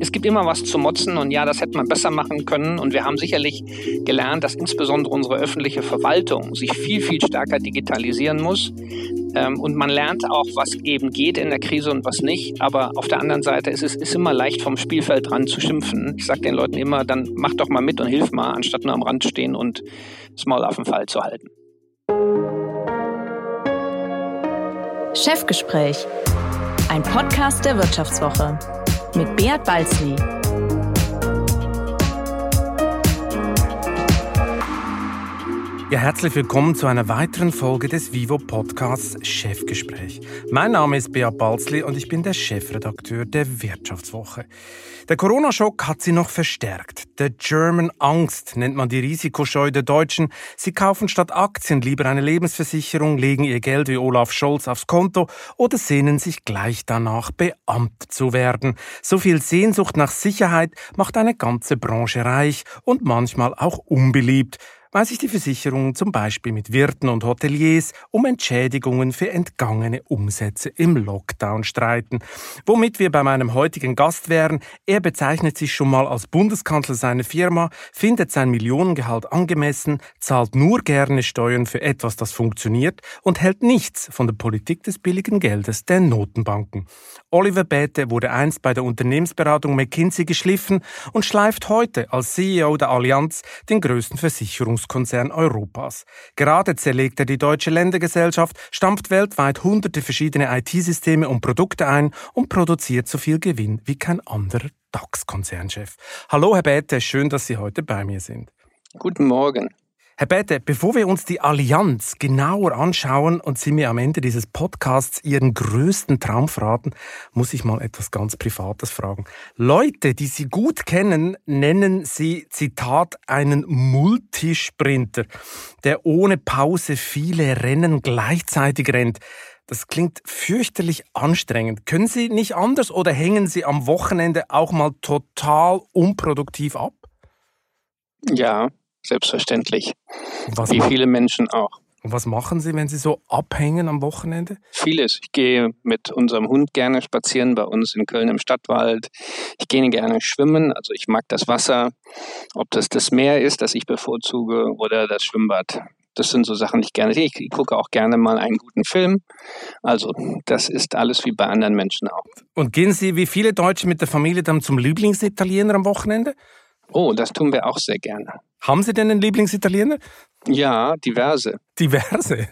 Es gibt immer was zu motzen und ja, das hätte man besser machen können. Und wir haben sicherlich gelernt, dass insbesondere unsere öffentliche Verwaltung sich viel, viel stärker digitalisieren muss. Ähm, und man lernt auch, was eben geht in der Krise und was nicht. Aber auf der anderen Seite ist es ist immer leicht vom Spielfeld dran zu schimpfen. Ich sage den Leuten immer, dann mach doch mal mit und hilf mal, anstatt nur am Rand stehen und das Maul auf den Fall zu halten. Chefgespräch, ein Podcast der Wirtschaftswoche mit Beat Balzli. Ja, herzlich willkommen zu einer weiteren Folge des Vivo Podcasts Chefgespräch. Mein Name ist Beat Balzli und ich bin der Chefredakteur der Wirtschaftswoche. Der Corona-Schock hat sie noch verstärkt. Der German Angst nennt man die Risikoscheu der Deutschen. Sie kaufen statt Aktien lieber eine Lebensversicherung, legen ihr Geld wie Olaf Scholz aufs Konto oder sehnen sich gleich danach, Beamt zu werden. So viel Sehnsucht nach Sicherheit macht eine ganze Branche reich und manchmal auch unbeliebt weil sich die Versicherungen zum Beispiel mit Wirten und Hoteliers um Entschädigungen für entgangene Umsätze im Lockdown streiten. Womit wir bei meinem heutigen Gast wären, er bezeichnet sich schon mal als Bundeskanzler seiner Firma, findet sein Millionengehalt angemessen, zahlt nur gerne Steuern für etwas, das funktioniert und hält nichts von der Politik des billigen Geldes der Notenbanken. Oliver Bäte wurde einst bei der Unternehmensberatung McKinsey geschliffen und schleift heute als CEO der Allianz den größten Versicherungs Großkonzern Europas. Gerade zerlegt er die deutsche Ländergesellschaft, stampft weltweit hunderte verschiedene IT-Systeme und Produkte ein und produziert so viel Gewinn wie kein anderer DAX-Konzernchef. Hallo, Herr Bäte, schön, dass Sie heute bei mir sind. Guten Morgen. Herr Bete, bevor wir uns die Allianz genauer anschauen und Sie mir am Ende dieses Podcasts Ihren größten Traum verraten, muss ich mal etwas ganz Privates fragen. Leute, die Sie gut kennen, nennen Sie, Zitat, einen Multisprinter, der ohne Pause viele Rennen gleichzeitig rennt. Das klingt fürchterlich anstrengend. Können Sie nicht anders oder hängen Sie am Wochenende auch mal total unproduktiv ab? Ja, selbstverständlich. Wie viele Menschen auch. Und was machen Sie, wenn Sie so abhängen am Wochenende? Vieles. Ich gehe mit unserem Hund gerne spazieren bei uns in Köln im Stadtwald. Ich gehe gerne schwimmen. Also ich mag das Wasser. Ob das das Meer ist, das ich bevorzuge, oder das Schwimmbad. Das sind so Sachen, die ich gerne sehe. Ich gucke auch gerne mal einen guten Film. Also das ist alles wie bei anderen Menschen auch. Und gehen Sie wie viele Deutsche mit der Familie dann zum Lieblingsitaliener am Wochenende? Oh, das tun wir auch sehr gerne. Haben Sie denn einen Lieblingsitaliener? Ja, diverse. Diverse?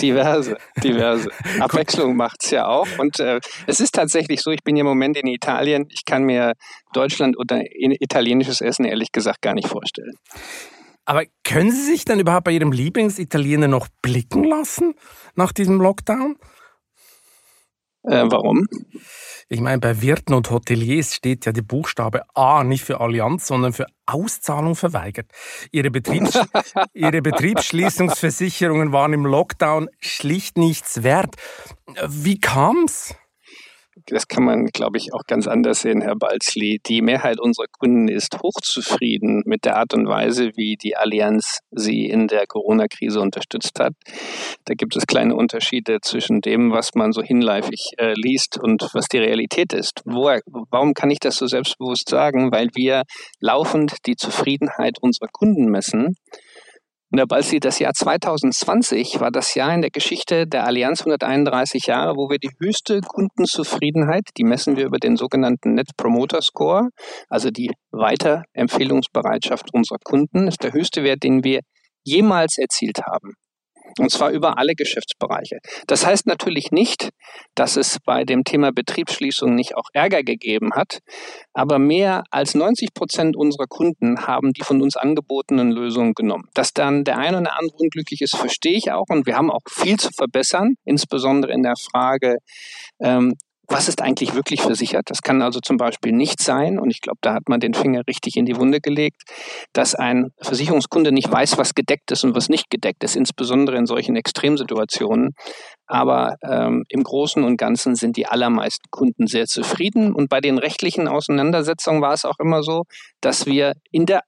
Diverse, diverse. Abwechslung macht es ja auch. Und äh, es ist tatsächlich so, ich bin ja im Moment in Italien. Ich kann mir Deutschland oder italienisches Essen ehrlich gesagt gar nicht vorstellen. Aber können Sie sich dann überhaupt bei Ihrem Lieblingsitaliener noch blicken lassen nach diesem Lockdown? Äh, warum? Ich meine, bei Wirten und Hoteliers steht ja die Buchstabe A nicht für Allianz, sondern für Auszahlung verweigert. Ihre, Betriebs Ihre Betriebsschließungsversicherungen waren im Lockdown schlicht nichts wert. Wie kam's? Das kann man, glaube ich, auch ganz anders sehen, Herr Balzli. Die Mehrheit unserer Kunden ist hochzufrieden mit der Art und Weise, wie die Allianz sie in der Corona-Krise unterstützt hat. Da gibt es kleine Unterschiede zwischen dem, was man so hinläufig äh, liest und was die Realität ist. Woher, warum kann ich das so selbstbewusst sagen? Weil wir laufend die Zufriedenheit unserer Kunden messen. Und Herr Balzi, das Jahr 2020 war das Jahr in der Geschichte der Allianz 131 Jahre, wo wir die höchste Kundenzufriedenheit, die messen wir über den sogenannten Net Promoter Score, also die Weiterempfehlungsbereitschaft unserer Kunden, ist der höchste Wert, den wir jemals erzielt haben. Und zwar über alle Geschäftsbereiche. Das heißt natürlich nicht, dass es bei dem Thema Betriebsschließung nicht auch Ärger gegeben hat, aber mehr als 90 Prozent unserer Kunden haben die von uns angebotenen Lösungen genommen. Dass dann der eine oder andere unglücklich ist, verstehe ich auch und wir haben auch viel zu verbessern, insbesondere in der Frage, ähm, was ist eigentlich wirklich versichert? Das kann also zum Beispiel nicht sein, und ich glaube, da hat man den Finger richtig in die Wunde gelegt, dass ein Versicherungskunde nicht weiß, was gedeckt ist und was nicht gedeckt ist, insbesondere in solchen Extremsituationen. Aber ähm, im Großen und Ganzen sind die allermeisten Kunden sehr zufrieden. Und bei den rechtlichen Auseinandersetzungen war es auch immer so, dass wir in der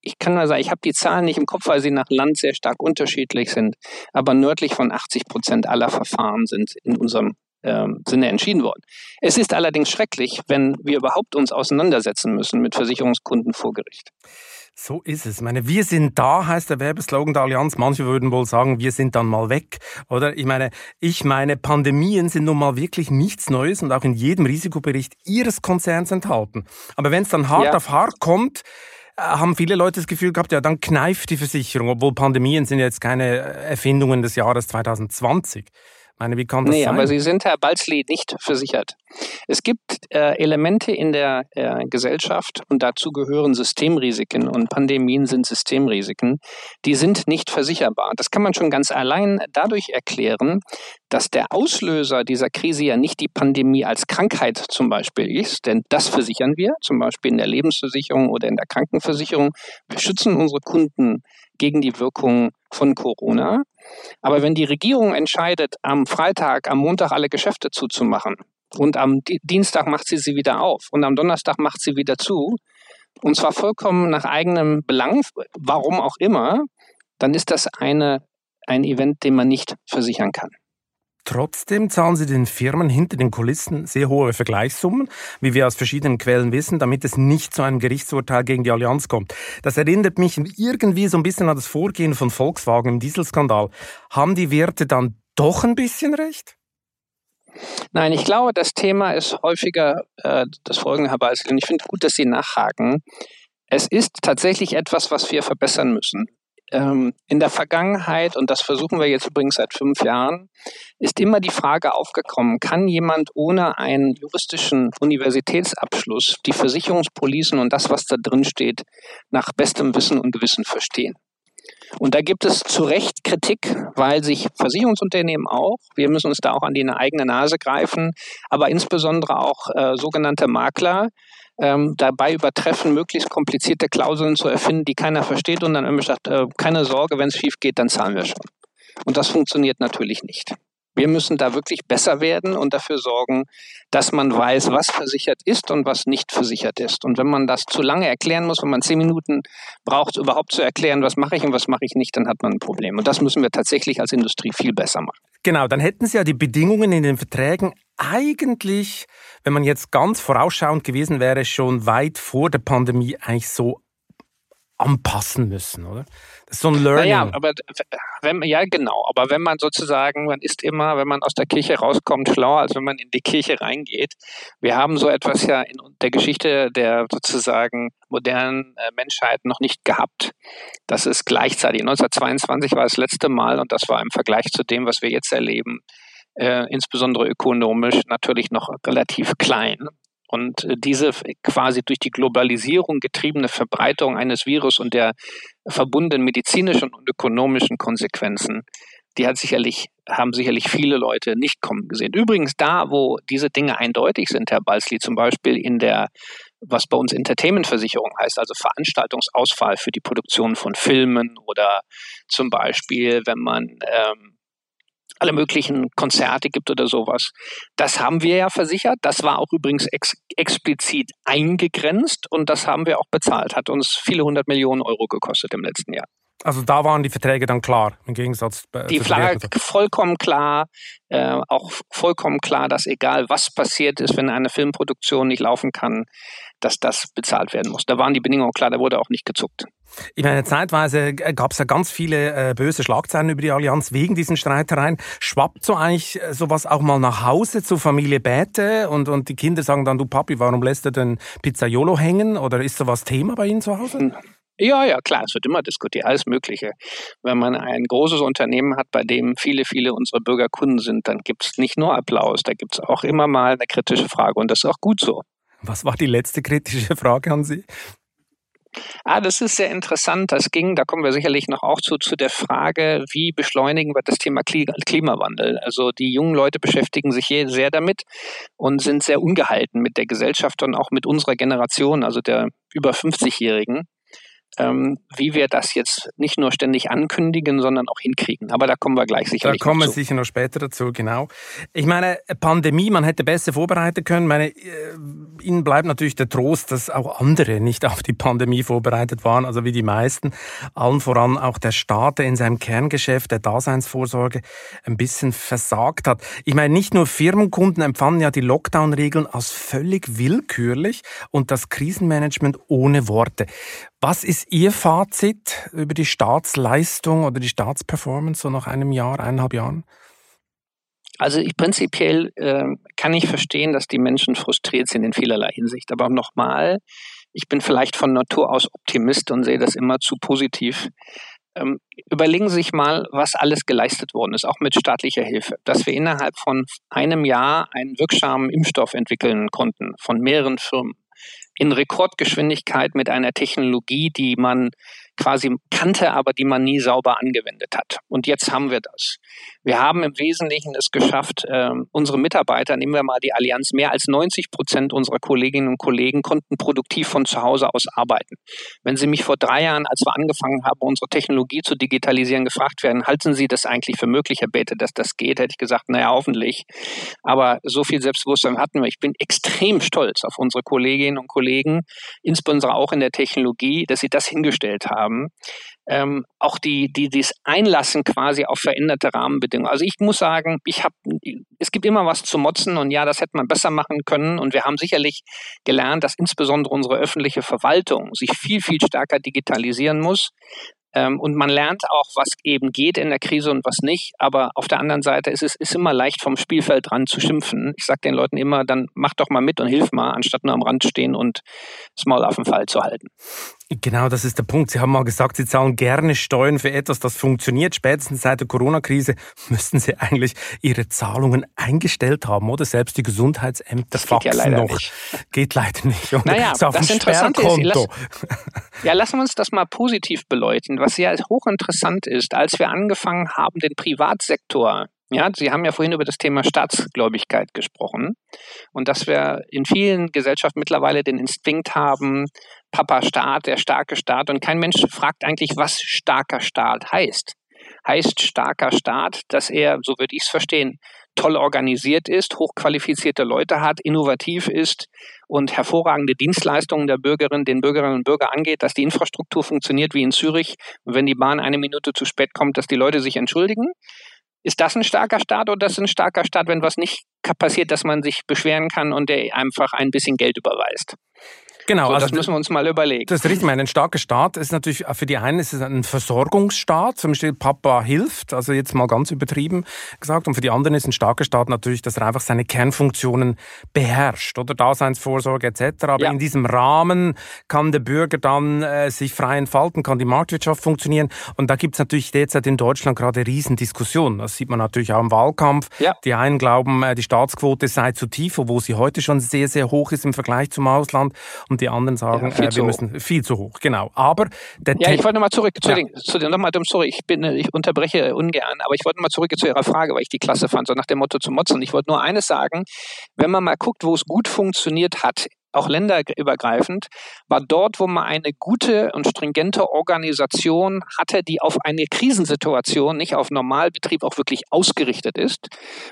ich kann nur sagen, ich habe die Zahlen nicht im Kopf, weil sie nach Land sehr stark unterschiedlich sind. Aber nördlich von 80 Prozent aller Verfahren sind in unserem ähm, Sinne entschieden worden. Es ist allerdings schrecklich, wenn wir überhaupt uns auseinandersetzen müssen mit Versicherungskunden vor Gericht. So ist es. Ich meine, wir sind da, heißt der Werbeslogan der Allianz. Manche würden wohl sagen, wir sind dann mal weg. Oder? Ich meine, ich meine, Pandemien sind nun mal wirklich nichts Neues und auch in jedem Risikobericht Ihres Konzerns enthalten. Aber wenn es dann hart ja. auf hart kommt, äh, haben viele Leute das Gefühl gehabt, ja, dann kneift die Versicherung, obwohl Pandemien sind jetzt keine Erfindungen des Jahres 2020 meine, wie kann das nee, sein? aber Sie sind, Herr Balzli, nicht versichert. Es gibt äh, Elemente in der äh, Gesellschaft und dazu gehören Systemrisiken und Pandemien sind Systemrisiken, die sind nicht versicherbar. Das kann man schon ganz allein dadurch erklären, dass der Auslöser dieser Krise ja nicht die Pandemie als Krankheit zum Beispiel ist, denn das versichern wir, zum Beispiel in der Lebensversicherung oder in der Krankenversicherung. Wir schützen unsere Kunden gegen die Wirkung von Corona. Aber wenn die Regierung entscheidet, am Freitag, am Montag alle Geschäfte zuzumachen und am Dienstag macht sie sie wieder auf und am Donnerstag macht sie wieder zu, und zwar vollkommen nach eigenem Belang, warum auch immer, dann ist das eine, ein Event, den man nicht versichern kann. Trotzdem zahlen sie den Firmen hinter den Kulissen sehr hohe Vergleichssummen, wie wir aus verschiedenen Quellen wissen, damit es nicht zu einem Gerichtsurteil gegen die Allianz kommt. Das erinnert mich irgendwie so ein bisschen an das Vorgehen von Volkswagen im Dieselskandal. Haben die Werte dann doch ein bisschen recht? Nein, ich glaube, das Thema ist häufiger äh, das folgende, Herr Balzel, und ich finde gut, dass Sie nachhaken. Es ist tatsächlich etwas, was wir verbessern müssen ähm, in der Vergangenheit, und das versuchen wir jetzt übrigens seit fünf Jahren, ist immer die Frage aufgekommen, kann jemand ohne einen juristischen Universitätsabschluss die Versicherungspolicen und das, was da drin steht, nach bestem Wissen und Gewissen verstehen? Und da gibt es zu Recht Kritik, weil sich Versicherungsunternehmen auch, wir müssen uns da auch an die eigene Nase greifen, aber insbesondere auch äh, sogenannte Makler ähm, dabei übertreffen, möglichst komplizierte Klauseln zu erfinden, die keiner versteht und dann immer sagt, äh, keine Sorge, wenn es schief geht, dann zahlen wir schon. Und das funktioniert natürlich nicht. Wir müssen da wirklich besser werden und dafür sorgen, dass man weiß, was versichert ist und was nicht versichert ist. Und wenn man das zu lange erklären muss, wenn man zehn Minuten braucht, überhaupt zu erklären, was mache ich und was mache ich nicht, dann hat man ein Problem. Und das müssen wir tatsächlich als Industrie viel besser machen. Genau, dann hätten Sie ja die Bedingungen in den Verträgen eigentlich, wenn man jetzt ganz vorausschauend gewesen wäre, schon weit vor der Pandemie eigentlich so anpassen müssen, oder? Das ist so ein Learning. Naja, aber wenn, ja, genau. Aber wenn man sozusagen, man ist immer, wenn man aus der Kirche rauskommt, schlauer, als wenn man in die Kirche reingeht. Wir haben so etwas ja in der Geschichte der sozusagen modernen äh, Menschheit noch nicht gehabt. Das ist gleichzeitig. 1922 war das letzte Mal und das war im Vergleich zu dem, was wir jetzt erleben, äh, insbesondere ökonomisch natürlich noch relativ klein. Und äh, diese quasi durch die Globalisierung getriebene Verbreitung eines Virus und der verbundenen medizinischen und ökonomischen Konsequenzen, die hat sicherlich, haben sicherlich viele Leute nicht kommen gesehen. Übrigens da, wo diese Dinge eindeutig sind, Herr Balsli, zum Beispiel in der, was bei uns Entertainmentversicherung heißt, also Veranstaltungsausfall für die Produktion von Filmen oder zum Beispiel, wenn man ähm, alle möglichen Konzerte gibt oder sowas. Das haben wir ja versichert. Das war auch übrigens ex explizit eingegrenzt und das haben wir auch bezahlt. Hat uns viele hundert Millionen Euro gekostet im letzten Jahr. Also da waren die Verträge dann klar, im Gegensatz äh, Die Frage vollkommen klar, äh, auch vollkommen klar, dass egal was passiert ist, wenn eine Filmproduktion nicht laufen kann, dass das bezahlt werden muss. Da waren die Bedingungen klar, da wurde auch nicht gezuckt. Ich meine, zeitweise gab es ja ganz viele äh, böse Schlagzeilen über die Allianz wegen diesen Streitereien. Schwappt so eigentlich äh, sowas auch mal nach Hause zur Familie Bäte und, und die Kinder sagen dann, du Papi, warum lässt du den Pizzaiolo hängen? Oder ist sowas Thema bei Ihnen zu Hause? Ja, ja, klar, es wird immer diskutiert, alles Mögliche. Wenn man ein großes Unternehmen hat, bei dem viele, viele unserer Bürger Kunden sind, dann gibt es nicht nur Applaus, da gibt es auch immer mal eine kritische Frage und das ist auch gut so. Was war die letzte kritische Frage an Sie? Ah, das ist sehr interessant. Das ging, da kommen wir sicherlich noch auch zu, zu der Frage, wie beschleunigen wir das Thema Klimawandel? Also die jungen Leute beschäftigen sich hier sehr damit und sind sehr ungehalten mit der Gesellschaft und auch mit unserer Generation, also der über 50-Jährigen. Ähm, wie wir das jetzt nicht nur ständig ankündigen, sondern auch hinkriegen. Aber da kommen wir gleich sicherlich Da kommen wir sicher noch später dazu, genau. Ich meine, Pandemie, man hätte besser vorbereiten können. Meine, äh, Ihnen bleibt natürlich der Trost, dass auch andere nicht auf die Pandemie vorbereitet waren, also wie die meisten. Allen voran auch der Staat, der in seinem Kerngeschäft der Daseinsvorsorge ein bisschen versagt hat. Ich meine, nicht nur Firmenkunden empfanden ja die Lockdown-Regeln als völlig willkürlich und das Krisenmanagement ohne Worte. Was ist Ihr Fazit über die Staatsleistung oder die Staatsperformance so nach einem Jahr, eineinhalb Jahren? Also ich, prinzipiell äh, kann ich verstehen, dass die Menschen frustriert sind in vielerlei Hinsicht. Aber nochmal, ich bin vielleicht von Natur aus Optimist und sehe das immer zu positiv. Ähm, überlegen Sie sich mal, was alles geleistet worden ist, auch mit staatlicher Hilfe. Dass wir innerhalb von einem Jahr einen wirksamen Impfstoff entwickeln konnten von mehreren Firmen in Rekordgeschwindigkeit mit einer Technologie, die man quasi kannte, aber die man nie sauber angewendet hat. Und jetzt haben wir das. Wir haben im Wesentlichen es geschafft, äh, unsere Mitarbeiter, nehmen wir mal die Allianz, mehr als 90 Prozent unserer Kolleginnen und Kollegen konnten produktiv von zu Hause aus arbeiten. Wenn Sie mich vor drei Jahren, als wir angefangen haben, unsere Technologie zu digitalisieren, gefragt werden, halten Sie das eigentlich für möglich, Herr Bete, dass das geht, hätte ich gesagt, naja, hoffentlich. Aber so viel Selbstbewusstsein hatten wir. Ich bin extrem stolz auf unsere Kolleginnen und Kollegen, insbesondere auch in der Technologie, dass sie das hingestellt haben ähm, auch die, die, das Einlassen quasi auf veränderte Rahmenbedingungen. Also ich muss sagen, ich habe, es gibt immer was zu motzen und ja, das hätte man besser machen können und wir haben sicherlich gelernt, dass insbesondere unsere öffentliche Verwaltung sich viel, viel stärker digitalisieren muss. Ähm, und man lernt auch, was eben geht in der Krise und was nicht. Aber auf der anderen Seite ist es ist immer leicht, vom Spielfeld dran zu schimpfen. Ich sage den Leuten immer, dann mach doch mal mit und hilf mal, anstatt nur am Rand stehen und das Maul auf den Fall zu halten. Genau, das ist der Punkt. Sie haben mal gesagt, Sie zahlen gerne Steuern für etwas, das funktioniert. Spätestens seit der Corona-Krise müssten Sie eigentlich Ihre Zahlungen eingestellt haben, oder? Selbst die Gesundheitsämter das geht ja noch. Nicht. Geht leider nicht. Oder? Naja, so das Interessante ist, lass, ja, lassen wir uns das mal positiv beleuchten. Was ja hochinteressant ist, als wir angefangen haben, den Privatsektor ja, Sie haben ja vorhin über das Thema Staatsgläubigkeit gesprochen. Und dass wir in vielen Gesellschaften mittlerweile den Instinkt haben, Papa Staat, der starke Staat. Und kein Mensch fragt eigentlich, was starker Staat heißt. Heißt starker Staat, dass er, so würde ich es verstehen, toll organisiert ist, hochqualifizierte Leute hat, innovativ ist und hervorragende Dienstleistungen der Bürgerinnen, den Bürgerinnen und Bürgern angeht, dass die Infrastruktur funktioniert wie in Zürich. Und wenn die Bahn eine Minute zu spät kommt, dass die Leute sich entschuldigen ist das ein starker Staat oder ist das ein starker Staat, wenn was nicht passiert, dass man sich beschweren kann und der einfach ein bisschen Geld überweist? Genau, so, also das müssen wir uns mal überlegen. Das ist richtig. Ein starker Staat ist natürlich, für die einen ist es ein Versorgungsstaat, zum Beispiel Papa hilft, also jetzt mal ganz übertrieben gesagt. Und für die anderen ist ein starker Staat natürlich, dass er einfach seine Kernfunktionen beherrscht, oder Daseinsvorsorge etc. Aber ja. in diesem Rahmen kann der Bürger dann äh, sich frei entfalten, kann die Marktwirtschaft funktionieren. Und da gibt es natürlich derzeit in Deutschland gerade Riesendiskussionen. Das sieht man natürlich auch im Wahlkampf. Ja. Die einen glauben, äh, die Staatsquote sei zu tief, obwohl sie heute schon sehr, sehr hoch ist im Vergleich zum Ausland. Und und die anderen sagen, ja, äh, wir müssen hoch. viel zu hoch. Genau. Aber der Ja, ich wollte nochmal zurück zu, ja. den, zu den, nochmal, sorry, ich bin, ich unterbreche ungern, aber ich wollte nochmal zurück zu Ihrer Frage, weil ich die klasse fand, so nach dem Motto zu motzen. Ich wollte nur eines sagen, wenn man mal guckt, wo es gut funktioniert hat auch länderübergreifend, war dort, wo man eine gute und stringente Organisation hatte, die auf eine Krisensituation, nicht auf Normalbetrieb, auch wirklich ausgerichtet ist,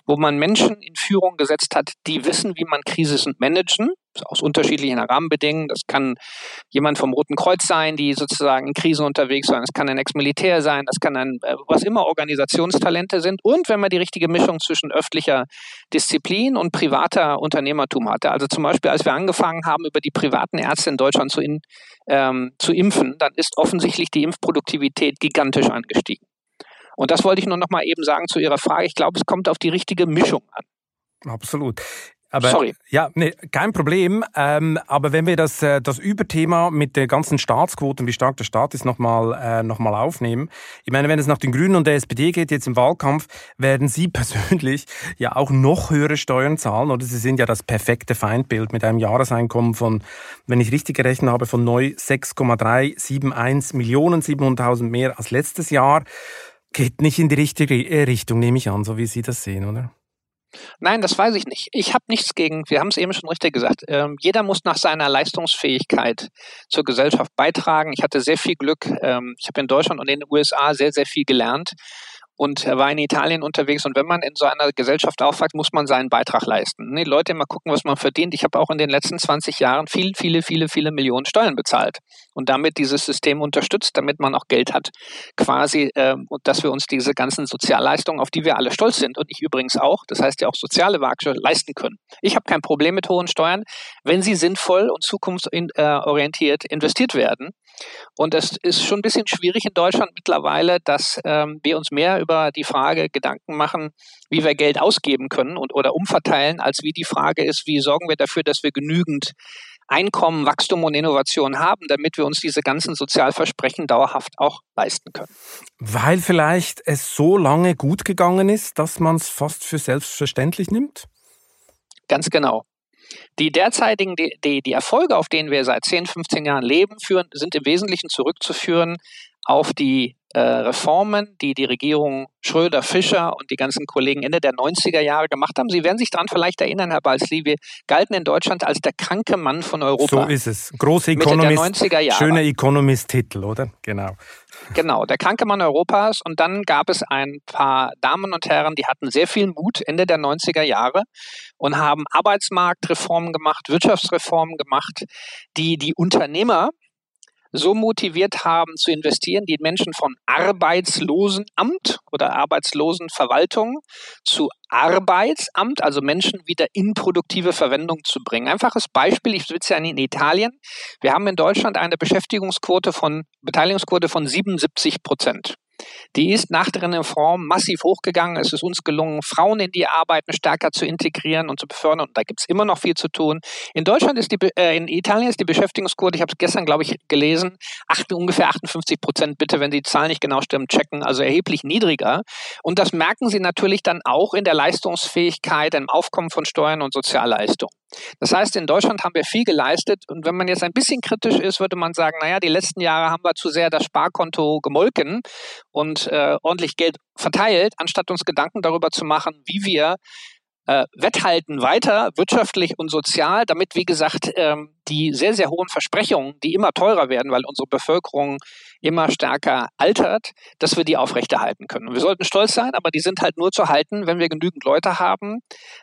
wo man Menschen in Führung gesetzt hat, die wissen, wie man Krisen managen, aus unterschiedlichen Rahmenbedingungen. Das kann jemand vom Roten Kreuz sein, die sozusagen in Krisen unterwegs sind. Es kann ein Ex-Militär sein. Das kann ein, äh, was immer Organisationstalente sind. Und wenn man die richtige Mischung zwischen öffentlicher Disziplin und privater Unternehmertum hatte. Also zum Beispiel, als wir angefangen haben, über die privaten Ärzte in Deutschland zu, in, ähm, zu impfen, dann ist offensichtlich die Impfproduktivität gigantisch angestiegen. Und das wollte ich nur noch mal eben sagen zu Ihrer Frage. Ich glaube, es kommt auf die richtige Mischung an. Absolut. Aber, Sorry. Ja, nee, kein Problem. Ähm, aber wenn wir das, äh, das Überthema mit der ganzen Staatsquote wie stark der Staat ist, nochmal äh, noch aufnehmen. Ich meine, wenn es nach den Grünen und der SPD geht, jetzt im Wahlkampf, werden Sie persönlich ja auch noch höhere Steuern zahlen. Oder Sie sind ja das perfekte Feindbild mit einem Jahreseinkommen von, wenn ich richtig gerechnet habe, von neu 6,371 Millionen, 700.000 mehr als letztes Jahr. Geht nicht in die richtige Richtung, nehme ich an, so wie Sie das sehen, oder? Nein, das weiß ich nicht. Ich habe nichts gegen, wir haben es eben schon richtig gesagt, ähm, jeder muss nach seiner Leistungsfähigkeit zur Gesellschaft beitragen. Ich hatte sehr viel Glück. Ähm, ich habe in Deutschland und in den USA sehr, sehr viel gelernt und er war in Italien unterwegs. Und wenn man in so einer Gesellschaft aufwacht, muss man seinen Beitrag leisten. Die Leute immer gucken, was man verdient. Ich habe auch in den letzten 20 Jahren viel, viele, viele, viele Millionen Steuern bezahlt und damit dieses System unterstützt, damit man auch Geld hat, quasi, äh, und dass wir uns diese ganzen Sozialleistungen, auf die wir alle stolz sind und ich übrigens auch, das heißt ja auch soziale Werke, leisten können. Ich habe kein Problem mit hohen Steuern, wenn sie sinnvoll und zukunftsorientiert investiert werden. Und es ist schon ein bisschen schwierig in Deutschland mittlerweile, dass ähm, wir uns mehr über die Frage Gedanken machen, wie wir Geld ausgeben können und oder umverteilen, als wie die Frage ist, wie sorgen wir dafür, dass wir genügend Einkommen, Wachstum und Innovation haben, damit wir uns diese ganzen Sozialversprechen dauerhaft auch leisten können. Weil vielleicht es so lange gut gegangen ist, dass man es fast für selbstverständlich nimmt? Ganz genau. Die derzeitigen, die, die, die Erfolge, auf denen wir seit 10, 15 Jahren leben, führen, sind im Wesentlichen zurückzuführen auf die äh, Reformen, die die Regierung Schröder, Fischer und die ganzen Kollegen Ende der 90er Jahre gemacht haben. Sie werden sich daran vielleicht erinnern, Herr Balzli, wir galten in Deutschland als der kranke Mann von Europa. So ist es. Große Economist, schöner Economist-Titel, oder? Genau. Genau, der kranke Mann Europas. Und dann gab es ein paar Damen und Herren, die hatten sehr viel Mut Ende der 90er Jahre und haben Arbeitsmarktreformen gemacht, Wirtschaftsreformen gemacht, die die Unternehmer so motiviert haben zu investieren, die Menschen von Arbeitslosenamt oder Arbeitslosenverwaltung zu Arbeitsamt, also Menschen wieder in produktive Verwendung zu bringen. Einfaches Beispiel, ich sitze ja in Italien. Wir haben in Deutschland eine Beschäftigungsquote von, Beteiligungsquote von 77 Prozent. Die ist nach der Reform massiv hochgegangen. Es ist uns gelungen, Frauen in die Arbeiten stärker zu integrieren und zu befördern. Und da gibt es immer noch viel zu tun. In Deutschland ist die, äh, in Italien ist die Beschäftigungsquote, ich habe es gestern, glaube ich, gelesen, acht, ungefähr 58 Prozent. Bitte, wenn die Zahlen nicht genau stimmen, checken. Also erheblich niedriger. Und das merken Sie natürlich dann auch in der Leistungsfähigkeit, im Aufkommen von Steuern und Sozialleistungen. Das heißt, in Deutschland haben wir viel geleistet und wenn man jetzt ein bisschen kritisch ist, würde man sagen, naja, die letzten Jahre haben wir zu sehr das Sparkonto gemolken und äh, ordentlich Geld verteilt, anstatt uns Gedanken darüber zu machen, wie wir äh, wetthalten weiter, wirtschaftlich und sozial, damit, wie gesagt, ähm, die sehr, sehr hohen Versprechungen, die immer teurer werden, weil unsere Bevölkerung immer stärker altert, dass wir die aufrechterhalten können. Und wir sollten stolz sein, aber die sind halt nur zu halten, wenn wir genügend Leute haben,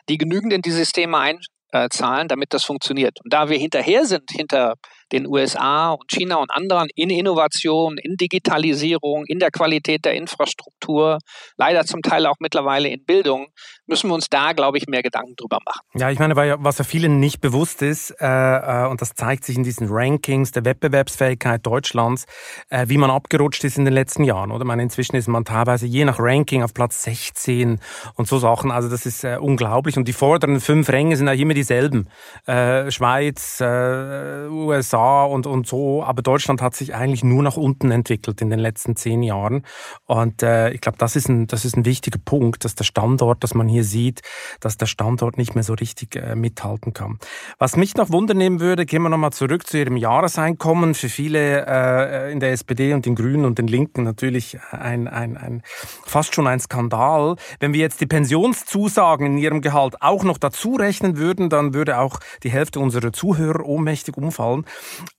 die genügend in die Systeme ein, äh, zahlen, damit das funktioniert. Und da wir hinterher sind, hinter den USA und China und anderen in Innovation, in Digitalisierung, in der Qualität der Infrastruktur, leider zum Teil auch mittlerweile in Bildung, müssen wir uns da, glaube ich, mehr Gedanken drüber machen. Ja, ich meine, was ja vielen nicht bewusst ist, äh, äh, und das zeigt sich in diesen Rankings der Wettbewerbsfähigkeit Deutschlands, äh, wie man abgerutscht ist in den letzten Jahren. Oder meine, inzwischen ist man teilweise je nach Ranking auf Platz 16 und so Sachen. Also das ist äh, unglaublich. Und die vorderen fünf Ränge sind auch immer dieselben. Äh, Schweiz, äh, USA, und, und so. Aber Deutschland hat sich eigentlich nur nach unten entwickelt in den letzten zehn Jahren. Und äh, ich glaube, das ist, ein, das ist ein wichtiger Punkt, dass der Standort, dass man hier sieht, dass der Standort nicht mehr so richtig äh, mithalten kann. Was mich noch wundernehmen würde, gehen wir nochmal zurück zu Ihrem Jahreseinkommen. Für viele äh, in der SPD und den Grünen und den Linken natürlich ein, ein, ein, fast schon ein Skandal. Wenn wir jetzt die Pensionszusagen in Ihrem Gehalt auch noch dazu rechnen würden, dann würde auch die Hälfte unserer Zuhörer ohnmächtig umfallen.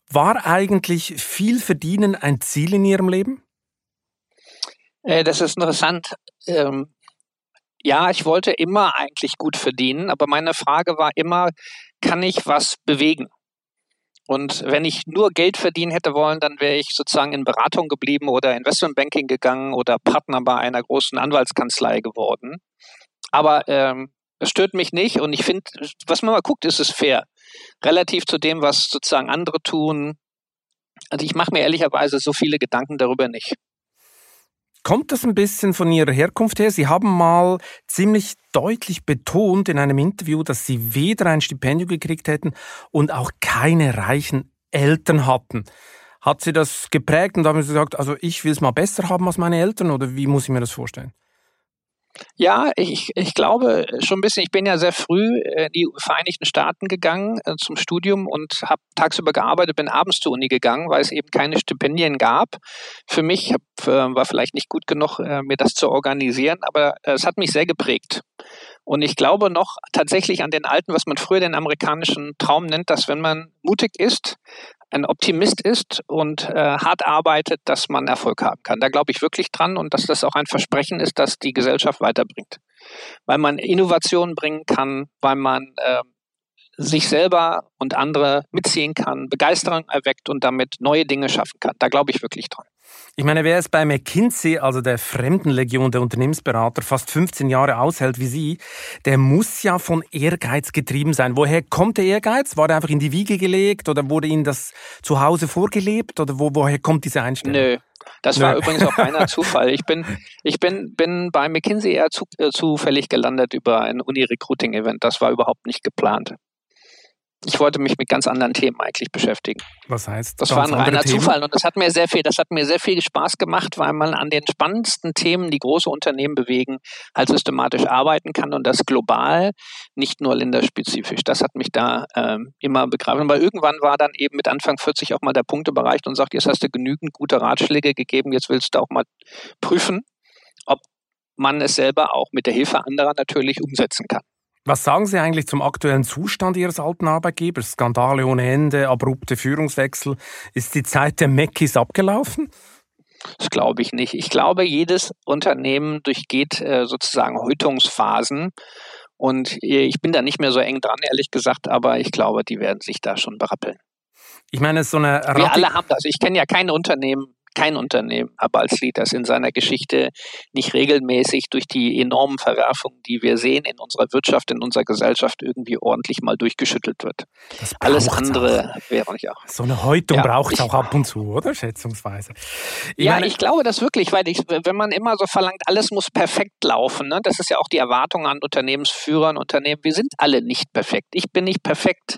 War eigentlich viel verdienen ein Ziel in Ihrem Leben? Äh, das ist interessant. Ähm, ja, ich wollte immer eigentlich gut verdienen, aber meine Frage war immer, kann ich was bewegen? Und wenn ich nur Geld verdienen hätte wollen, dann wäre ich sozusagen in Beratung geblieben oder Investmentbanking gegangen oder Partner bei einer großen Anwaltskanzlei geworden. Aber ähm, es stört mich nicht und ich finde, was man mal guckt, ist es fair relativ zu dem, was sozusagen andere tun. Also ich mache mir ehrlicherweise so viele Gedanken darüber nicht. Kommt das ein bisschen von Ihrer Herkunft her? Sie haben mal ziemlich deutlich betont in einem Interview, dass Sie weder ein Stipendium gekriegt hätten und auch keine reichen Eltern hatten. Hat Sie das geprägt und haben Sie gesagt, also ich will es mal besser haben als meine Eltern oder wie muss ich mir das vorstellen? Ja, ich, ich glaube schon ein bisschen, ich bin ja sehr früh in die Vereinigten Staaten gegangen äh, zum Studium und habe tagsüber gearbeitet, bin abends zur Uni gegangen, weil es eben keine Stipendien gab. Für mich hab, äh, war vielleicht nicht gut genug, äh, mir das zu organisieren, aber es hat mich sehr geprägt. Und ich glaube noch tatsächlich an den alten, was man früher den amerikanischen Traum nennt, dass wenn man mutig ist, ein Optimist ist und äh, hart arbeitet, dass man Erfolg haben kann. Da glaube ich wirklich dran und dass das auch ein Versprechen ist, das die Gesellschaft weiterbringt. Weil man Innovationen bringen kann, weil man äh, sich selber und andere mitziehen kann, Begeisterung erweckt und damit neue Dinge schaffen kann. Da glaube ich wirklich dran. Ich meine, wer es bei McKinsey, also der Fremdenlegion der Unternehmensberater, fast 15 Jahre aushält wie Sie, der muss ja von Ehrgeiz getrieben sein. Woher kommt der Ehrgeiz? War der einfach in die Wiege gelegt oder wurde Ihnen das zu Hause vorgelebt oder wo, woher kommt diese Einstellung? Nö, das war übrigens auch reiner Zufall. Ich bin, ich bin, bin bei McKinsey eher zu, äh, zufällig gelandet über ein Uni-Recruiting-Event. Das war überhaupt nicht geplant ich wollte mich mit ganz anderen Themen eigentlich beschäftigen. Was heißt? Das war ein reiner? Zufall und das hat mir sehr viel, das hat mir sehr viel Spaß gemacht, weil man an den spannendsten Themen, die große Unternehmen bewegen, halt systematisch arbeiten kann und das global, nicht nur länderspezifisch. Das hat mich da ähm, immer begreifen. Weil irgendwann war dann eben mit Anfang 40 auch mal der Punkt überreicht und sagt, jetzt hast du genügend gute Ratschläge gegeben, jetzt willst du auch mal prüfen, ob man es selber auch mit der Hilfe anderer natürlich umsetzen kann. Was sagen Sie eigentlich zum aktuellen Zustand Ihres alten Arbeitgebers? Skandale ohne Ende, abrupte Führungswechsel. Ist die Zeit der Meckis abgelaufen? Das glaube ich nicht. Ich glaube, jedes Unternehmen durchgeht äh, sozusagen Häutungsphasen. Und ich bin da nicht mehr so eng dran, ehrlich gesagt, aber ich glaube, die werden sich da schon berappeln. Ich meine, so eine Wir alle haben das. Ich kenne ja kein Unternehmen, kein Unternehmen, aber als Lied, das in seiner Geschichte nicht regelmäßig durch die enormen Verwerfungen, die wir sehen in unserer Wirtschaft, in unserer Gesellschaft, irgendwie ordentlich mal durchgeschüttelt wird. Alles andere auch. wäre nicht auch. So eine Häutung ja, braucht es auch ab und zu, oder? Schätzungsweise. Ich ja, meine, ich glaube das wirklich, weil ich, wenn man immer so verlangt, alles muss perfekt laufen, ne? das ist ja auch die Erwartung an Unternehmensführer und Unternehmen. Wir sind alle nicht perfekt. Ich bin nicht perfekt.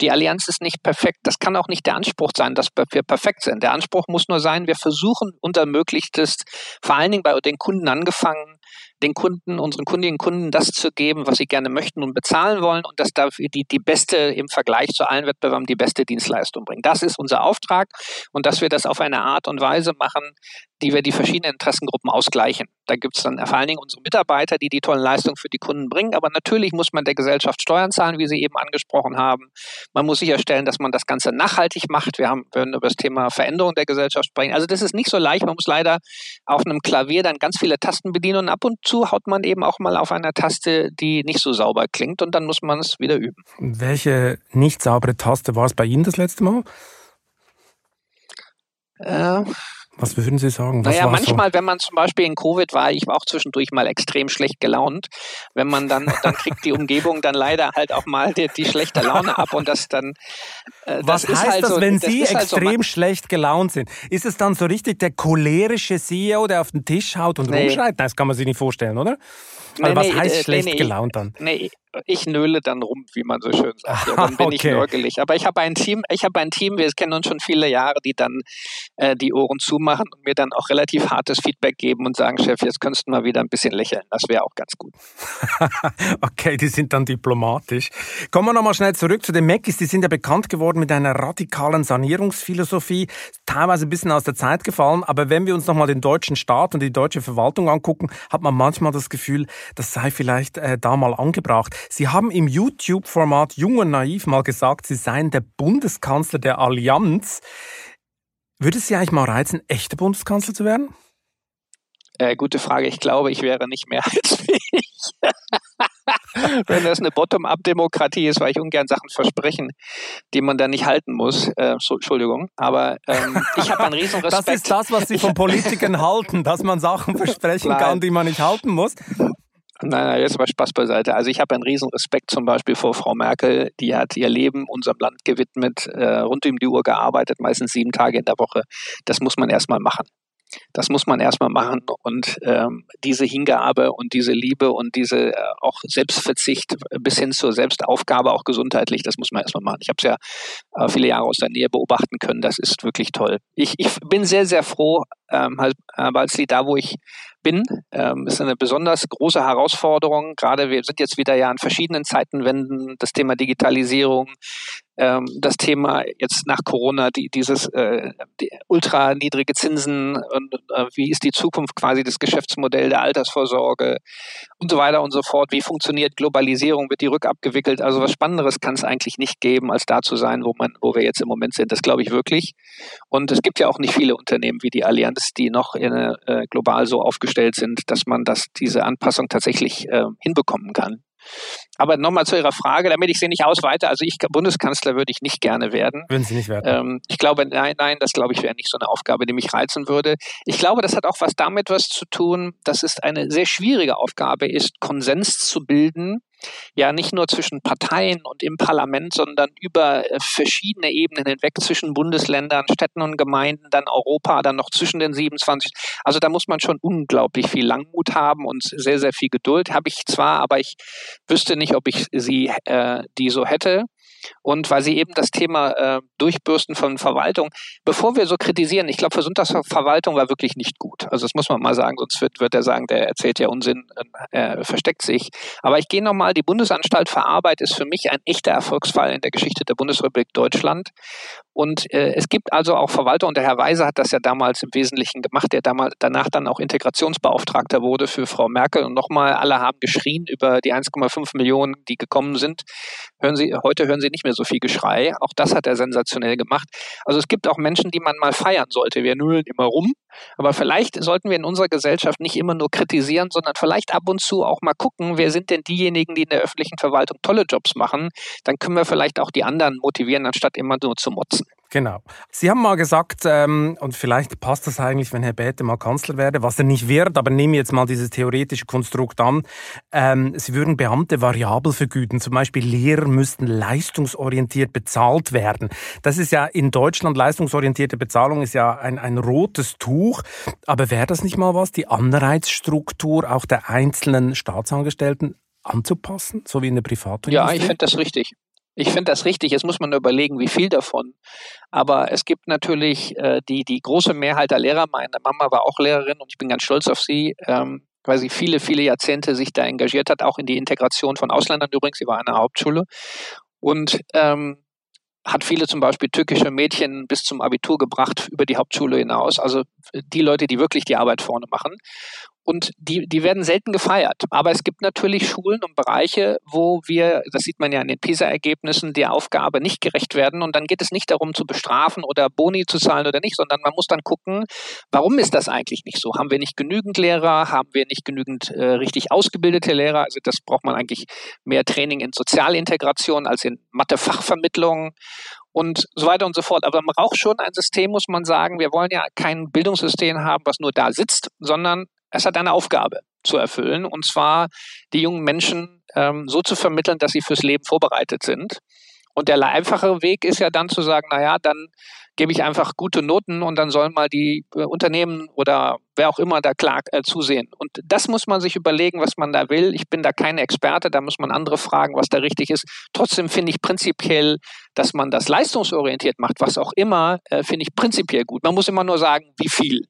Die Allianz ist nicht perfekt. Das kann auch nicht der Anspruch sein, dass wir perfekt sind. Der Anspruch muss nur sein, wir versuchen unter Möglichstes, vor allen Dingen bei den Kunden angefangen, den Kunden, unseren Kundinnen und Kunden das zu geben, was sie gerne möchten und bezahlen wollen und dass dafür die, die beste im Vergleich zu allen Wettbewerben die beste Dienstleistung bringen. Das ist unser Auftrag und dass wir das auf eine Art und Weise machen, die wir die verschiedenen Interessengruppen ausgleichen. Da gibt es dann vor allen Dingen unsere Mitarbeiter, die die tollen Leistungen für die Kunden bringen. Aber natürlich muss man der Gesellschaft Steuern zahlen, wie Sie eben angesprochen haben. Man muss sicherstellen, dass man das Ganze nachhaltig macht. Wir haben, werden über das Thema Veränderung der Gesellschaft sprechen. Also das ist nicht so leicht. Man muss leider auf einem Klavier dann ganz viele Tasten bedienen und ab und zu haut man eben auch mal auf einer Taste, die nicht so sauber klingt und dann muss man es wieder üben. Welche nicht saubere Taste war es bei Ihnen das letzte Mal? Äh, was würden Sie sagen? Was naja, manchmal, so? wenn man zum Beispiel in Covid war, ich war auch zwischendurch mal extrem schlecht gelaunt. Wenn man dann, dann kriegt die Umgebung dann leider halt auch mal die, die schlechte Laune ab und das dann. Äh, das Was heißt halt das, so, wenn Sie extrem halt so, schlecht gelaunt sind? Ist es dann so richtig der cholerische CEO, der auf den Tisch haut und nee. rumschreit? Das kann man sich nicht vorstellen, oder? Also nee, was nee, heißt äh, schlecht nee, gelaunt dann? Nee, ich nöle dann rum, wie man so schön sagt. Ja, dann bin okay. ich nörgelig. Aber ich habe ein Team, ich habe ein Team, wir kennen uns schon viele Jahre, die dann äh, die Ohren zumachen und mir dann auch relativ hartes Feedback geben und sagen, Chef, jetzt könntest du mal wieder ein bisschen lächeln. Das wäre auch ganz gut. okay, die sind dann diplomatisch. Kommen wir nochmal schnell zurück zu den Macis. Die sind ja bekannt geworden mit einer radikalen Sanierungsphilosophie, teilweise ein bisschen aus der Zeit gefallen. Aber wenn wir uns nochmal den deutschen Staat und die deutsche Verwaltung angucken, hat man manchmal das Gefühl, das sei vielleicht äh, da mal angebracht. Sie haben im YouTube-Format Jung und Naiv mal gesagt, Sie seien der Bundeskanzler der Allianz. Würde es Sie eigentlich mal reizen, echter Bundeskanzler zu werden? Äh, gute Frage. Ich glaube, ich wäre nicht mehrheitsfähig. Wenn das eine Bottom-up-Demokratie ist, weil ich ungern Sachen versprechen, die man dann nicht halten muss. Äh, so, Entschuldigung. Aber ähm, ich habe einen riesen Respekt. Das ist das, was Sie von Politikern halten, dass man Sachen versprechen Nein. kann, die man nicht halten muss. Nein, nein, jetzt mal Spaß beiseite. Also ich habe einen riesen Respekt zum Beispiel vor Frau Merkel. Die hat ihr Leben unserem Land gewidmet, äh, rund um die Uhr gearbeitet, meistens sieben Tage in der Woche. Das muss man erstmal machen. das muss man erstmal machen. Und ähm, diese Hingabe und diese Liebe und diese äh, auch Selbstverzicht bis hin zur Selbstaufgabe, auch gesundheitlich, das muss man erstmal machen. Ich habe es ja äh, viele Jahre aus der Nähe beobachten können. Das ist wirklich toll. Ich, ich bin sehr, sehr froh, ähm, äh, Balzli, da wo ich bin, ähm, ist eine besonders große Herausforderung. Gerade wir sind jetzt wieder ja an verschiedenen Zeitenwenden. Das Thema Digitalisierung, ähm, das Thema jetzt nach Corona, die, dieses äh, die ultra niedrige Zinsen und äh, wie ist die Zukunft quasi des Geschäftsmodells der Altersvorsorge und so weiter und so fort. Wie funktioniert Globalisierung? Wird die rückabgewickelt? Also was Spannenderes kann es eigentlich nicht geben, als da zu sein, wo man, wo wir jetzt im Moment sind. Das glaube ich wirklich. Und es gibt ja auch nicht viele Unternehmen wie die Allianz, die noch in, äh, global so aufgestellt sind, dass man das, diese Anpassung tatsächlich äh, hinbekommen kann. Aber nochmal zu Ihrer Frage, damit ich sie nicht ausweite. Also ich Bundeskanzler würde ich nicht gerne werden. Würden Sie nicht werden? Ähm, ich glaube, nein, nein, das glaube ich wäre nicht so eine Aufgabe, die mich reizen würde. Ich glaube, das hat auch was damit was zu tun, dass es eine sehr schwierige Aufgabe ist, Konsens zu bilden ja nicht nur zwischen Parteien und im Parlament, sondern über äh, verschiedene Ebenen hinweg zwischen Bundesländern, Städten und Gemeinden, dann Europa, dann noch zwischen den 27. Also da muss man schon unglaublich viel Langmut haben und sehr, sehr viel Geduld. Habe ich zwar, aber ich wüsste nicht, ob ich sie äh, die so hätte. Und weil Sie eben das Thema äh, Durchbürsten von Verwaltung, bevor wir so kritisieren, ich glaube, Gesundheitsverwaltung war wirklich nicht gut. Also das muss man mal sagen, sonst wird, wird er sagen, der erzählt ja Unsinn, äh, versteckt sich. Aber ich gehe nochmal, die Bundesanstalt für Arbeit ist für mich ein echter Erfolgsfall in der Geschichte der Bundesrepublik Deutschland. Und äh, es gibt also auch Verwalter, und der Herr Weise hat das ja damals im Wesentlichen gemacht, der damals, danach dann auch Integrationsbeauftragter wurde für Frau Merkel. Und nochmal, alle haben geschrien über die 1,5 Millionen, die gekommen sind. Hören Sie, heute hören Sie nicht mehr so viel Geschrei. Auch das hat er sensationell gemacht. Also es gibt auch Menschen, die man mal feiern sollte. Wir nüllen immer rum. Aber vielleicht sollten wir in unserer Gesellschaft nicht immer nur kritisieren, sondern vielleicht ab und zu auch mal gucken, wer sind denn diejenigen, die in der öffentlichen Verwaltung tolle Jobs machen. Dann können wir vielleicht auch die anderen motivieren, anstatt immer nur zu motzen. Genau. Sie haben mal gesagt, ähm, und vielleicht passt das eigentlich, wenn Herr Bäte mal Kanzler werde, was er nicht wird, aber nehmen jetzt mal dieses theoretische Konstrukt an. Ähm, Sie würden Beamte variabel vergüten. Zum Beispiel Lehrer müssten leistungsorientiert bezahlt werden. Das ist ja in Deutschland, leistungsorientierte Bezahlung ist ja ein, ein rotes Tuch. Aber wäre das nicht mal was, die Anreizstruktur auch der einzelnen Staatsangestellten anzupassen, so wie in der Privatindustrie? Ja, ich finde das richtig. Ich finde das richtig. Jetzt muss man nur überlegen, wie viel davon. Aber es gibt natürlich äh, die, die große Mehrheit der Lehrer. Meine Mama war auch Lehrerin und ich bin ganz stolz auf sie, ähm, weil sie viele, viele Jahrzehnte sich da engagiert hat, auch in die Integration von Ausländern übrigens. Sie war an der Hauptschule. Und ähm, hat viele zum Beispiel türkische Mädchen bis zum Abitur gebracht über die Hauptschule hinaus. Also die Leute, die wirklich die Arbeit vorne machen und die, die werden selten gefeiert. Aber es gibt natürlich Schulen und Bereiche, wo wir, das sieht man ja in den PISA-Ergebnissen, der Aufgabe nicht gerecht werden. Und dann geht es nicht darum zu bestrafen oder Boni zu zahlen oder nicht, sondern man muss dann gucken, warum ist das eigentlich nicht so? Haben wir nicht genügend Lehrer? Haben wir nicht genügend äh, richtig ausgebildete Lehrer? Also das braucht man eigentlich mehr Training in Sozialintegration als in Mathe-Fachvermittlung und so weiter und so fort. Aber man braucht schon ein System, muss man sagen. Wir wollen ja kein Bildungssystem haben, was nur da sitzt, sondern es hat eine Aufgabe zu erfüllen, und zwar die jungen Menschen ähm, so zu vermitteln, dass sie fürs Leben vorbereitet sind. Und der einfache Weg ist ja dann zu sagen, naja, dann gebe ich einfach gute Noten und dann sollen mal die äh, Unternehmen oder wer auch immer da klar äh, zusehen. Und das muss man sich überlegen, was man da will. Ich bin da kein Experte, da muss man andere fragen, was da richtig ist. Trotzdem finde ich prinzipiell, dass man das leistungsorientiert macht, was auch immer, äh, finde ich prinzipiell gut. Man muss immer nur sagen, wie viel.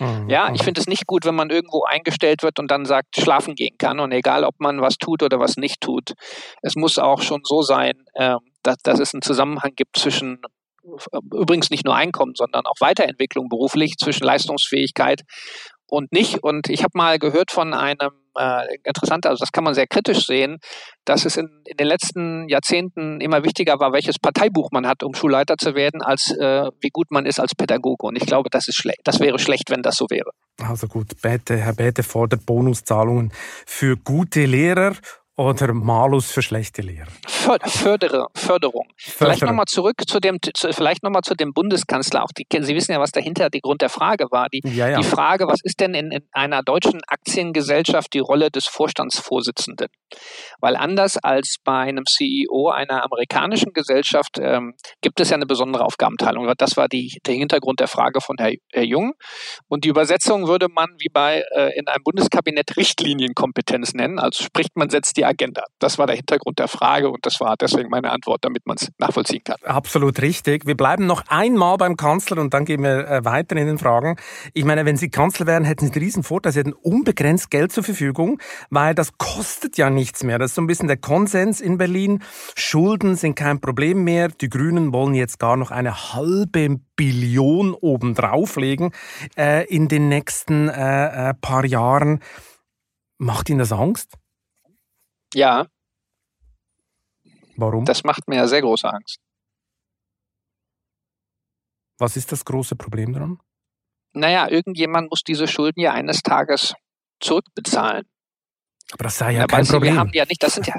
Mhm. Ja, ich mhm. finde es nicht gut, wenn man irgendwo eingestellt wird und dann sagt, schlafen gehen kann. Und egal, ob man was tut oder was nicht tut, es muss auch schon so sein, äh, dass, dass es einen Zusammenhang gibt zwischen übrigens nicht nur Einkommen, sondern auch Weiterentwicklung beruflich, zwischen Leistungsfähigkeit und nicht. Und ich habe mal gehört von einem äh, interessant, also das kann man sehr kritisch sehen, dass es in, in, den letzten Jahrzehnten immer wichtiger war, welches Parteibuch man hat, um Schulleiter zu werden, als äh, wie gut man ist als Pädagoge. Und ich glaube, das ist schlecht. Das wäre schlecht, wenn das so wäre. Also gut, Bete, Herr Bete fordert Bonuszahlungen für gute Lehrer oder Malus für schlechte Lehrer? Fördere, Förderung. Vielleicht nochmal zurück zu dem, zu, vielleicht noch mal zu dem Bundeskanzler. Auch die, Sie wissen ja, was dahinter der Grund der Frage war. Die, ja, ja. die Frage, was ist denn in, in einer deutschen Aktiengesellschaft die Rolle des Vorstandsvorsitzenden? Weil anders als bei einem CEO einer amerikanischen Gesellschaft ähm, gibt es ja eine besondere Aufgabenteilung. Das war die, der Hintergrund der Frage von Herr, Herr Jung. Und die Übersetzung würde man wie bei äh, in einem Bundeskabinett Richtlinienkompetenz nennen. Also spricht man setzt die die Agenda. Das war der Hintergrund der Frage und das war deswegen meine Antwort, damit man es nachvollziehen kann. Absolut richtig. Wir bleiben noch einmal beim Kanzler und dann gehen wir äh, weiter in den Fragen. Ich meine, wenn Sie Kanzler wären, hätten Sie einen riesen Vorteil. Sie hätten unbegrenzt Geld zur Verfügung, weil das kostet ja nichts mehr. Das ist so ein bisschen der Konsens in Berlin. Schulden sind kein Problem mehr. Die Grünen wollen jetzt gar noch eine halbe Billion obendrauflegen äh, in den nächsten äh, äh, paar Jahren. Macht Ihnen das Angst? Ja. Warum? Das macht mir ja sehr große Angst. Was ist das große Problem daran? Naja, irgendjemand muss diese Schulden ja eines Tages zurückbezahlen. Aber das sei ja, ja kein Problem. Wir haben ja nicht, das sind ja,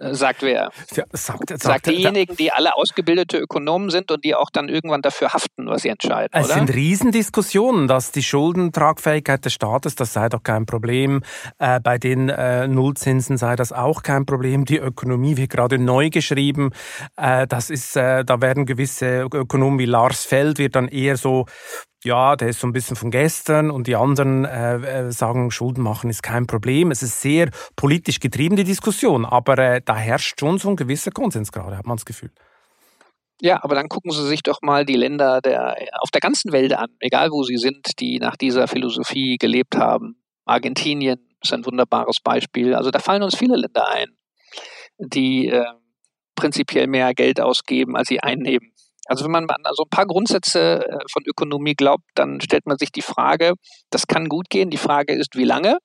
äh, sagt wer? Ja, sagt, sagt, sagt diejenigen, die alle ausgebildete Ökonomen sind und die auch dann irgendwann dafür haften, was sie entscheiden. Es oder? sind Riesendiskussionen, dass die Schuldentragfähigkeit des Staates, das sei doch kein Problem. Äh, bei den äh, Nullzinsen sei das auch kein Problem. Die Ökonomie wird gerade neu geschrieben. Äh, das ist, äh, da werden gewisse Ökonomen wie Lars Feld wird dann eher so ja, der ist so ein bisschen von gestern und die anderen äh, äh, sagen, Schulden machen ist kein Problem. Es ist sehr politisch getrieben, die Diskussion, aber äh, da herrscht schon so ein gewisser Konsens gerade, hat man das Gefühl. Ja, aber dann gucken Sie sich doch mal die Länder der, auf der ganzen Welt an, egal wo sie sind, die nach dieser Philosophie gelebt haben. Argentinien ist ein wunderbares Beispiel. Also da fallen uns viele Länder ein, die äh, prinzipiell mehr Geld ausgeben, als sie einnehmen. Also wenn man an so ein paar Grundsätze äh, von Ökonomie glaubt, dann stellt man sich die Frage, das kann gut gehen. Die Frage ist, wie lange?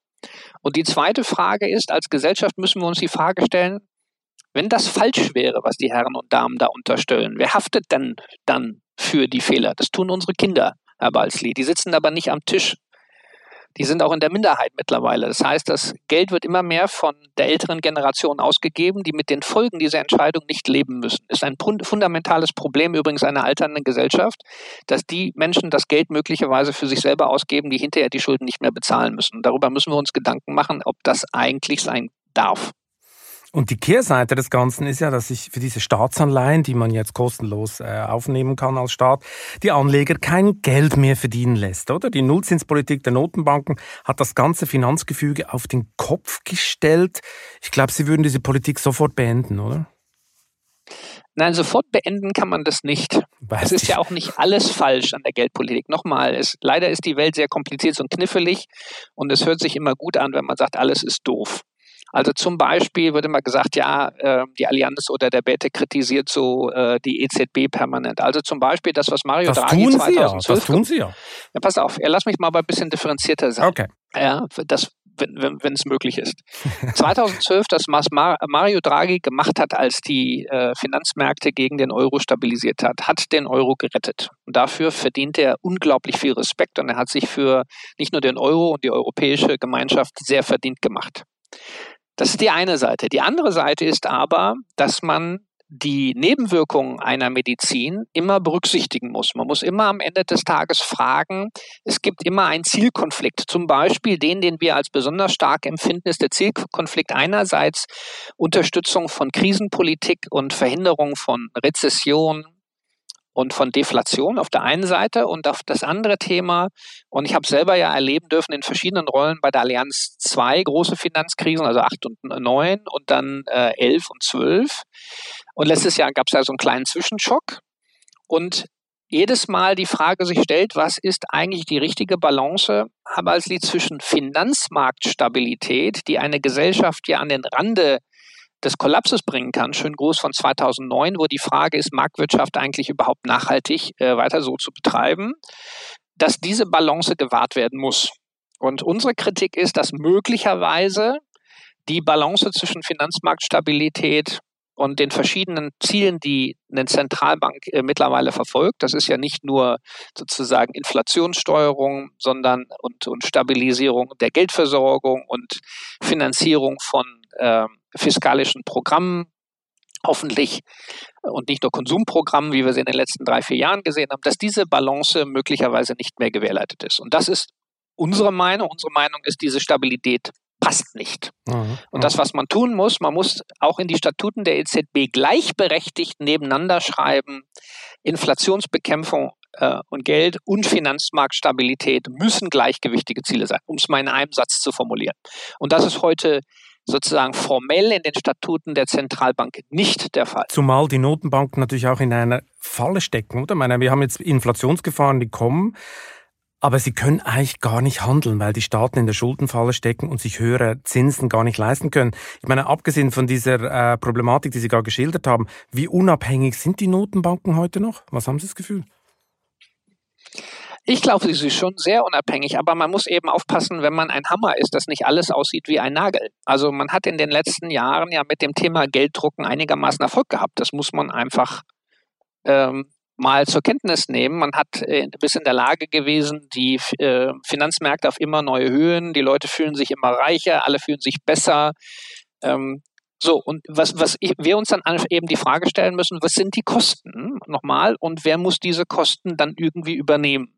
Und die zweite Frage ist, als Gesellschaft müssen wir uns die Frage stellen, wenn das falsch wäre, was die Herren und Damen da unterstellen, wer haftet denn dann für die Fehler? Das tun unsere Kinder, Herr Balzli. Die sitzen aber nicht am Tisch die sind auch in der Minderheit mittlerweile. Das heißt, das Geld wird immer mehr von der älteren Generation ausgegeben, die mit den Folgen dieser Entscheidung nicht leben müssen. Ist ein fundamentales Problem übrigens einer alternden Gesellschaft, dass die Menschen das Geld möglicherweise für sich selber ausgeben, die hinterher die Schulden nicht mehr bezahlen müssen. Darüber müssen wir uns Gedanken machen, ob das eigentlich sein darf. Und die Kehrseite des Ganzen ist ja, dass sich für diese Staatsanleihen, die man jetzt kostenlos äh, aufnehmen kann als Staat, die Anleger kein Geld mehr verdienen lässt, oder? Die Nullzinspolitik der Notenbanken hat das ganze Finanzgefüge auf den Kopf gestellt. Ich glaube, Sie würden diese Politik sofort beenden, oder? Nein, sofort beenden kann man das nicht. Weiß es ist ja auch nicht alles falsch an der Geldpolitik. Nochmal, es, leider ist die Welt sehr kompliziert und knifflig und es hört sich immer gut an, wenn man sagt, alles ist doof. Also zum Beispiel wird immer gesagt, ja, äh, die Allianz oder der Bete kritisiert so äh, die EZB permanent. Also zum Beispiel das, was Mario das Draghi tun 2012... Sie ja. Das tun Sie ja. ja. Pass auf, lass mich mal ein bisschen differenzierter sein. Okay. Ja, das, wenn, wenn, wenn es möglich ist. 2012, das was Mario Draghi gemacht hat, als die äh, Finanzmärkte gegen den Euro stabilisiert hat, hat den Euro gerettet. Und dafür verdient er unglaublich viel Respekt und er hat sich für nicht nur den Euro und die europäische Gemeinschaft sehr verdient gemacht. Das ist die eine Seite. Die andere Seite ist aber, dass man die Nebenwirkungen einer Medizin immer berücksichtigen muss. Man muss immer am Ende des Tages fragen, es gibt immer einen Zielkonflikt. Zum Beispiel den, den wir als besonders stark empfinden, ist der Zielkonflikt einerseits Unterstützung von Krisenpolitik und Verhinderung von Rezession, und von Deflation auf der einen Seite und auf das andere Thema. Und ich habe selber ja erleben dürfen in verschiedenen Rollen bei der Allianz zwei große Finanzkrisen, also acht und neun und dann äh, elf und zwölf. Und letztes Jahr gab es ja so einen kleinen Zwischenschock. Und jedes Mal die Frage sich stellt, was ist eigentlich die richtige Balance, aber als die zwischen Finanzmarktstabilität, die eine Gesellschaft ja an den Rande des Kollapses bringen kann. Schön groß von 2009, wo die Frage ist, Marktwirtschaft eigentlich überhaupt nachhaltig äh, weiter so zu betreiben, dass diese Balance gewahrt werden muss. Und unsere Kritik ist, dass möglicherweise die Balance zwischen Finanzmarktstabilität und den verschiedenen Zielen, die eine Zentralbank äh, mittlerweile verfolgt. Das ist ja nicht nur sozusagen Inflationssteuerung, sondern und, und Stabilisierung der Geldversorgung und Finanzierung von äh, fiskalischen Programmen hoffentlich und nicht nur Konsumprogrammen, wie wir sie in den letzten drei, vier Jahren gesehen haben, dass diese Balance möglicherweise nicht mehr gewährleistet ist. Und das ist unsere Meinung. Unsere Meinung ist, diese Stabilität passt nicht. Mhm. Und das, was man tun muss, man muss auch in die Statuten der EZB gleichberechtigt nebeneinander schreiben, Inflationsbekämpfung äh, und Geld und Finanzmarktstabilität müssen gleichgewichtige Ziele sein, um es mal in einem Satz zu formulieren. Und das ist heute sozusagen formell in den Statuten der Zentralbank nicht der Fall. Zumal die Notenbanken natürlich auch in einer Falle stecken, oder? Ich meine, wir haben jetzt Inflationsgefahren, die kommen. Aber sie können eigentlich gar nicht handeln, weil die Staaten in der Schuldenfalle stecken und sich höhere Zinsen gar nicht leisten können. Ich meine, abgesehen von dieser äh, Problematik, die Sie gerade geschildert haben, wie unabhängig sind die Notenbanken heute noch? Was haben Sie das Gefühl? Ich glaube, sie sind schon sehr unabhängig, aber man muss eben aufpassen, wenn man ein Hammer ist, dass nicht alles aussieht wie ein Nagel. Also man hat in den letzten Jahren ja mit dem Thema Gelddrucken einigermaßen Erfolg gehabt. Das muss man einfach ähm, mal zur Kenntnis nehmen. Man hat äh, bis in der Lage gewesen, die äh, Finanzmärkte auf immer neue Höhen, die Leute fühlen sich immer reicher, alle fühlen sich besser. Ähm, so, und was, was ich, wir uns dann eben die Frage stellen müssen, was sind die Kosten nochmal und wer muss diese Kosten dann irgendwie übernehmen?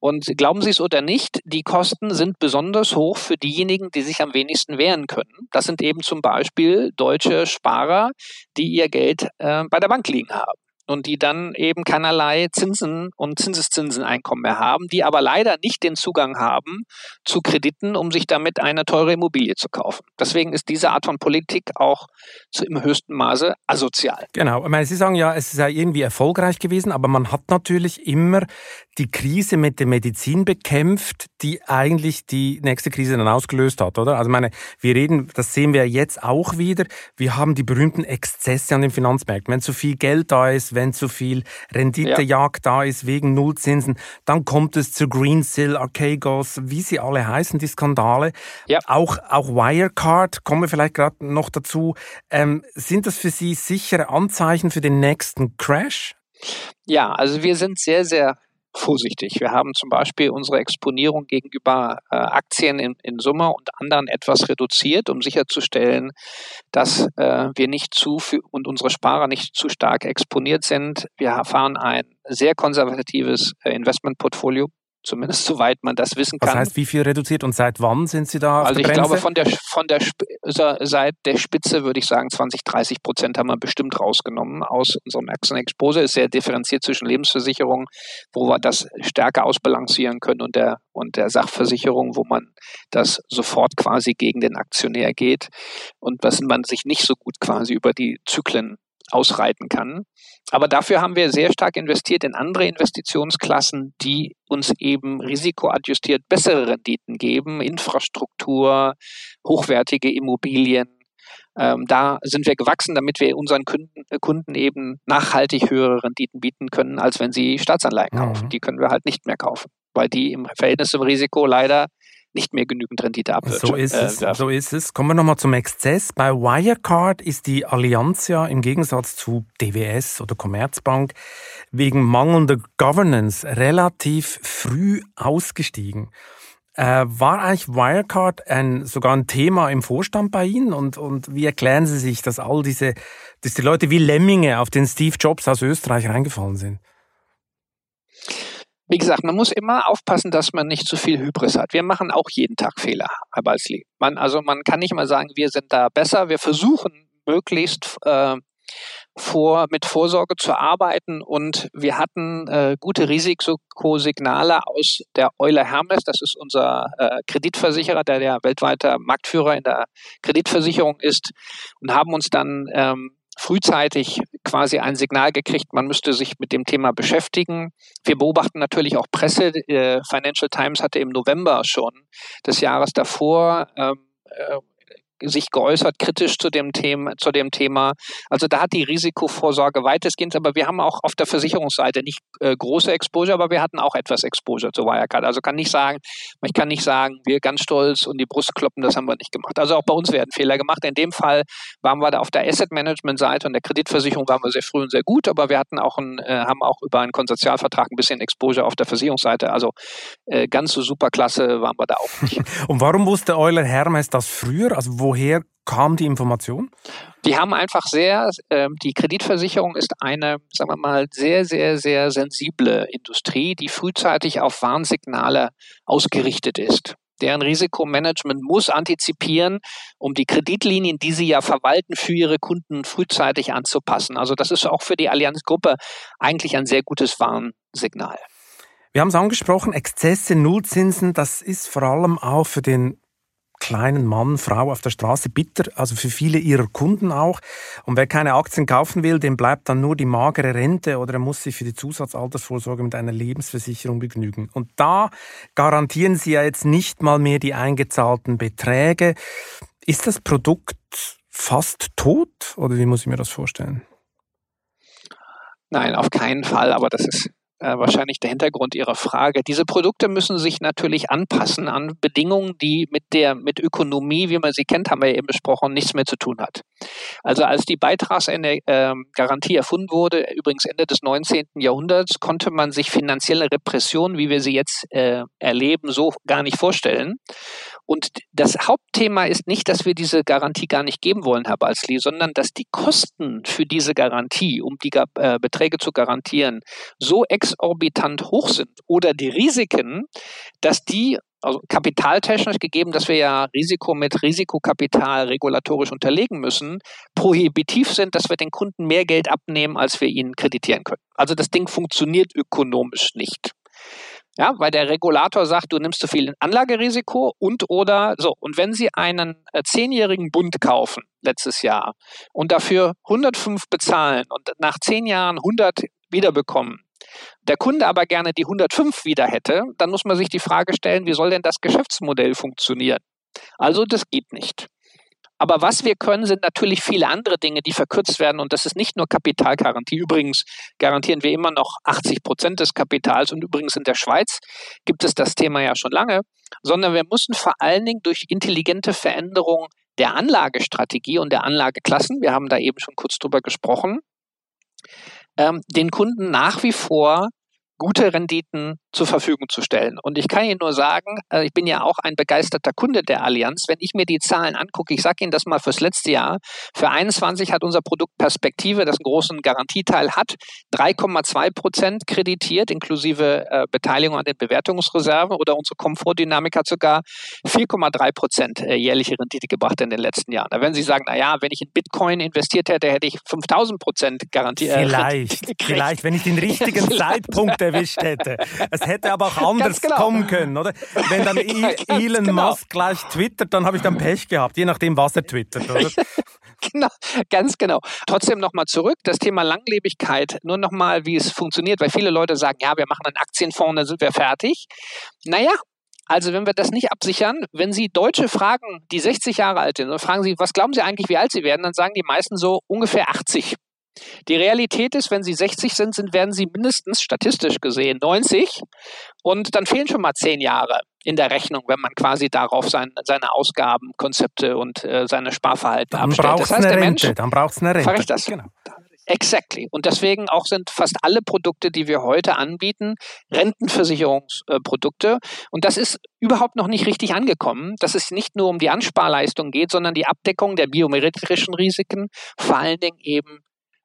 Und glauben Sie es oder nicht, die Kosten sind besonders hoch für diejenigen, die sich am wenigsten wehren können. Das sind eben zum Beispiel deutsche Sparer, die ihr Geld äh, bei der Bank liegen haben und die dann eben keinerlei Zinsen und Zinseszinseneinkommen mehr haben, die aber leider nicht den Zugang haben zu Krediten, um sich damit eine teure Immobilie zu kaufen. Deswegen ist diese Art von Politik auch zu, im höchsten Maße asozial. Genau. Ich meine, Sie sagen ja, es sei irgendwie erfolgreich gewesen, aber man hat natürlich immer die Krise mit der Medizin bekämpft, die eigentlich die nächste Krise dann ausgelöst hat, oder? Also meine, wir reden, das sehen wir jetzt auch wieder. Wir haben die berühmten Exzesse an den Finanzmärkten. Wenn zu viel Geld da ist, wenn zu viel Renditejagd ja. da ist wegen Nullzinsen, dann kommt es zu Greensill, Archegos, wie sie alle heißen, die Skandale. Ja. Auch, auch Wirecard, kommen wir vielleicht gerade noch dazu. Ähm, sind das für Sie sichere Anzeichen für den nächsten Crash? Ja, also wir sind sehr, sehr vorsichtig. Wir haben zum Beispiel unsere Exponierung gegenüber äh, Aktien in, in Summe und anderen etwas reduziert, um sicherzustellen, dass äh, wir nicht zu und unsere Sparer nicht zu stark exponiert sind. Wir fahren ein sehr konservatives äh, Investmentportfolio Zumindest soweit man das wissen kann. Das heißt, wie viel reduziert und seit wann sind Sie da? also ich Grenze? glaube, von der, von der seit der Spitze würde ich sagen, 20, 30 Prozent haben wir bestimmt rausgenommen aus unserem Action Exposure. Ist sehr differenziert zwischen Lebensversicherungen, wo wir das stärker ausbalancieren können und der, und der Sachversicherung, wo man das sofort quasi gegen den Aktionär geht und was man sich nicht so gut quasi über die Zyklen ausreiten kann. Aber dafür haben wir sehr stark investiert in andere Investitionsklassen, die uns eben risikoadjustiert bessere Renditen geben, Infrastruktur, hochwertige Immobilien. Ähm, da sind wir gewachsen, damit wir unseren Kunden, äh, Kunden, eben nachhaltig höhere Renditen bieten können, als wenn sie Staatsanleihen kaufen. Mhm. Die können wir halt nicht mehr kaufen, weil die im Verhältnis zum Risiko leider nicht mehr genügend Rendite abwirft. So ist es. Äh, so ist es. Kommen wir nochmal zum Exzess. Bei Wirecard ist die Allianz ja im Gegensatz zu DWS oder Commerzbank wegen mangelnder Governance relativ früh ausgestiegen. Äh, war eigentlich Wirecard ein, sogar ein Thema im Vorstand bei Ihnen? Und, und wie erklären Sie sich, dass all diese, dass die Leute wie Lemminge auf den Steve Jobs aus Österreich reingefallen sind? Wie gesagt, man muss immer aufpassen, dass man nicht zu viel Hybris hat. Wir machen auch jeden Tag Fehler, Herr Balsli. Man, also man kann nicht mal sagen, wir sind da besser. Wir versuchen möglichst äh, vor, mit Vorsorge zu arbeiten und wir hatten äh, gute Risikosignale aus der Euler Hermes, das ist unser äh, Kreditversicherer, der der weltweite Marktführer in der Kreditversicherung ist und haben uns dann ähm, frühzeitig quasi ein Signal gekriegt, man müsste sich mit dem Thema beschäftigen. Wir beobachten natürlich auch Presse. Äh, Financial Times hatte im November schon des Jahres davor ähm, äh, sich geäußert, kritisch zu dem Thema, zu dem Thema. Also da hat die Risikovorsorge weitestgehend, aber wir haben auch auf der Versicherungsseite nicht äh, große Exposure, aber wir hatten auch etwas Exposure zu Wirecard. Also kann nicht sagen, ich kann nicht sagen, wir ganz stolz und die Brust kloppen, das haben wir nicht gemacht. Also auch bei uns werden Fehler gemacht. In dem Fall waren wir da auf der Asset Management Seite und der Kreditversicherung waren wir sehr früh und sehr gut, aber wir hatten auch ein, äh, haben auch über einen Konsortialvertrag ein bisschen Exposure auf der Versicherungsseite. Also äh, ganz so super klasse waren wir da auch nicht. und warum wusste Euler Hermes das früher? Also woher kam die Information? Die haben einfach sehr, äh, die Kreditversicherung ist eine, sagen wir mal, sehr, sehr, sehr sensible Industrie, die frühzeitig auf Warnsignale ausgerichtet ist. Deren Risikomanagement muss antizipieren, um die Kreditlinien, die sie ja verwalten, für ihre Kunden frühzeitig anzupassen. Also das ist auch für die Allianzgruppe eigentlich ein sehr gutes Warnsignal. Wir haben es angesprochen, Exzesse, Nullzinsen, das ist vor allem auch für den kleinen Mann, Frau auf der Straße bitter, also für viele ihrer Kunden auch. Und wer keine Aktien kaufen will, dem bleibt dann nur die magere Rente oder er muss sich für die Zusatzaltersvorsorge mit einer Lebensversicherung begnügen. Und da garantieren sie ja jetzt nicht mal mehr die eingezahlten Beträge. Ist das Produkt fast tot oder wie muss ich mir das vorstellen? Nein, auf keinen Fall, aber das ist äh, wahrscheinlich der Hintergrund Ihrer Frage. Diese Produkte müssen sich natürlich anpassen an Bedingungen, die mit der mit Ökonomie, wie man sie kennt, haben wir eben besprochen, nichts mehr zu tun hat. Also als die Beitragsgarantie erfunden wurde, übrigens Ende des 19. Jahrhunderts, konnte man sich finanzielle Repression, wie wir sie jetzt äh, erleben, so gar nicht vorstellen. Und das Hauptthema ist nicht, dass wir diese Garantie gar nicht geben wollen, Herr Balzli, sondern dass die Kosten für diese Garantie, um die äh, Beträge zu garantieren, so exorbitant hoch sind oder die Risiken, dass die also kapitaltechnisch gegeben, dass wir ja Risiko mit Risikokapital regulatorisch unterlegen müssen, prohibitiv sind, dass wir den Kunden mehr Geld abnehmen, als wir ihnen kreditieren können. Also das Ding funktioniert ökonomisch nicht. Ja, weil der Regulator sagt, du nimmst zu viel Anlagerisiko und oder so. Und wenn Sie einen äh, zehnjährigen Bund kaufen letztes Jahr und dafür 105 bezahlen und nach zehn Jahren 100 wiederbekommen, der Kunde aber gerne die 105 wieder hätte, dann muss man sich die Frage stellen, wie soll denn das Geschäftsmodell funktionieren? Also das geht nicht. Aber was wir können, sind natürlich viele andere Dinge, die verkürzt werden. Und das ist nicht nur Kapitalgarantie. Übrigens garantieren wir immer noch 80 Prozent des Kapitals. Und übrigens in der Schweiz gibt es das Thema ja schon lange. Sondern wir müssen vor allen Dingen durch intelligente Veränderung der Anlagestrategie und der Anlageklassen, wir haben da eben schon kurz drüber gesprochen, ähm, den Kunden nach wie vor gute Renditen zur Verfügung zu stellen. Und ich kann Ihnen nur sagen, äh, ich bin ja auch ein begeisterter Kunde der Allianz. Wenn ich mir die Zahlen angucke, ich sage Ihnen das mal fürs letzte Jahr, für 21 hat unser Produkt Perspektive, das einen großen Garantieteil hat, 3,2 Prozent kreditiert, inklusive äh, Beteiligung an den Bewertungsreserven oder unsere Komfortdynamik hat sogar 4,3 Prozent äh, jährliche Rendite gebracht in den letzten Jahren. Da werden Sie sagen, na ja, wenn ich in Bitcoin investiert hätte, hätte ich 5000 Prozent garantiert. Vielleicht, vielleicht, wenn ich den richtigen Zeitpunkt erwischt hätte. Es hätte aber auch anders genau. kommen können, oder? Wenn dann Elon genau. Musk gleich twittert, dann habe ich dann Pech gehabt, je nachdem, was er twittert, oder? genau, ganz genau. Trotzdem nochmal zurück, das Thema Langlebigkeit, nur nochmal, wie es funktioniert, weil viele Leute sagen, ja, wir machen einen Aktienfonds, dann sind wir fertig. Naja, also wenn wir das nicht absichern, wenn Sie Deutsche fragen, die 60 Jahre alt sind, und fragen Sie, was glauben Sie eigentlich, wie alt Sie werden, dann sagen die meisten so ungefähr 80. Die Realität ist, wenn Sie 60 sind, sind, werden Sie mindestens statistisch gesehen 90 und dann fehlen schon mal zehn Jahre in der Rechnung, wenn man quasi darauf sein, seine Ausgaben, Konzepte und äh, seine Sparverhalten dann abstellt. Das heißt, der Mensch, dann braucht es eine Rente. Das. Genau. Exactly. Und deswegen auch sind fast alle Produkte, die wir heute anbieten, Rentenversicherungsprodukte. Und das ist überhaupt noch nicht richtig angekommen, dass es nicht nur um die Ansparleistung geht, sondern die Abdeckung der biometrischen Risiken, vor allen Dingen eben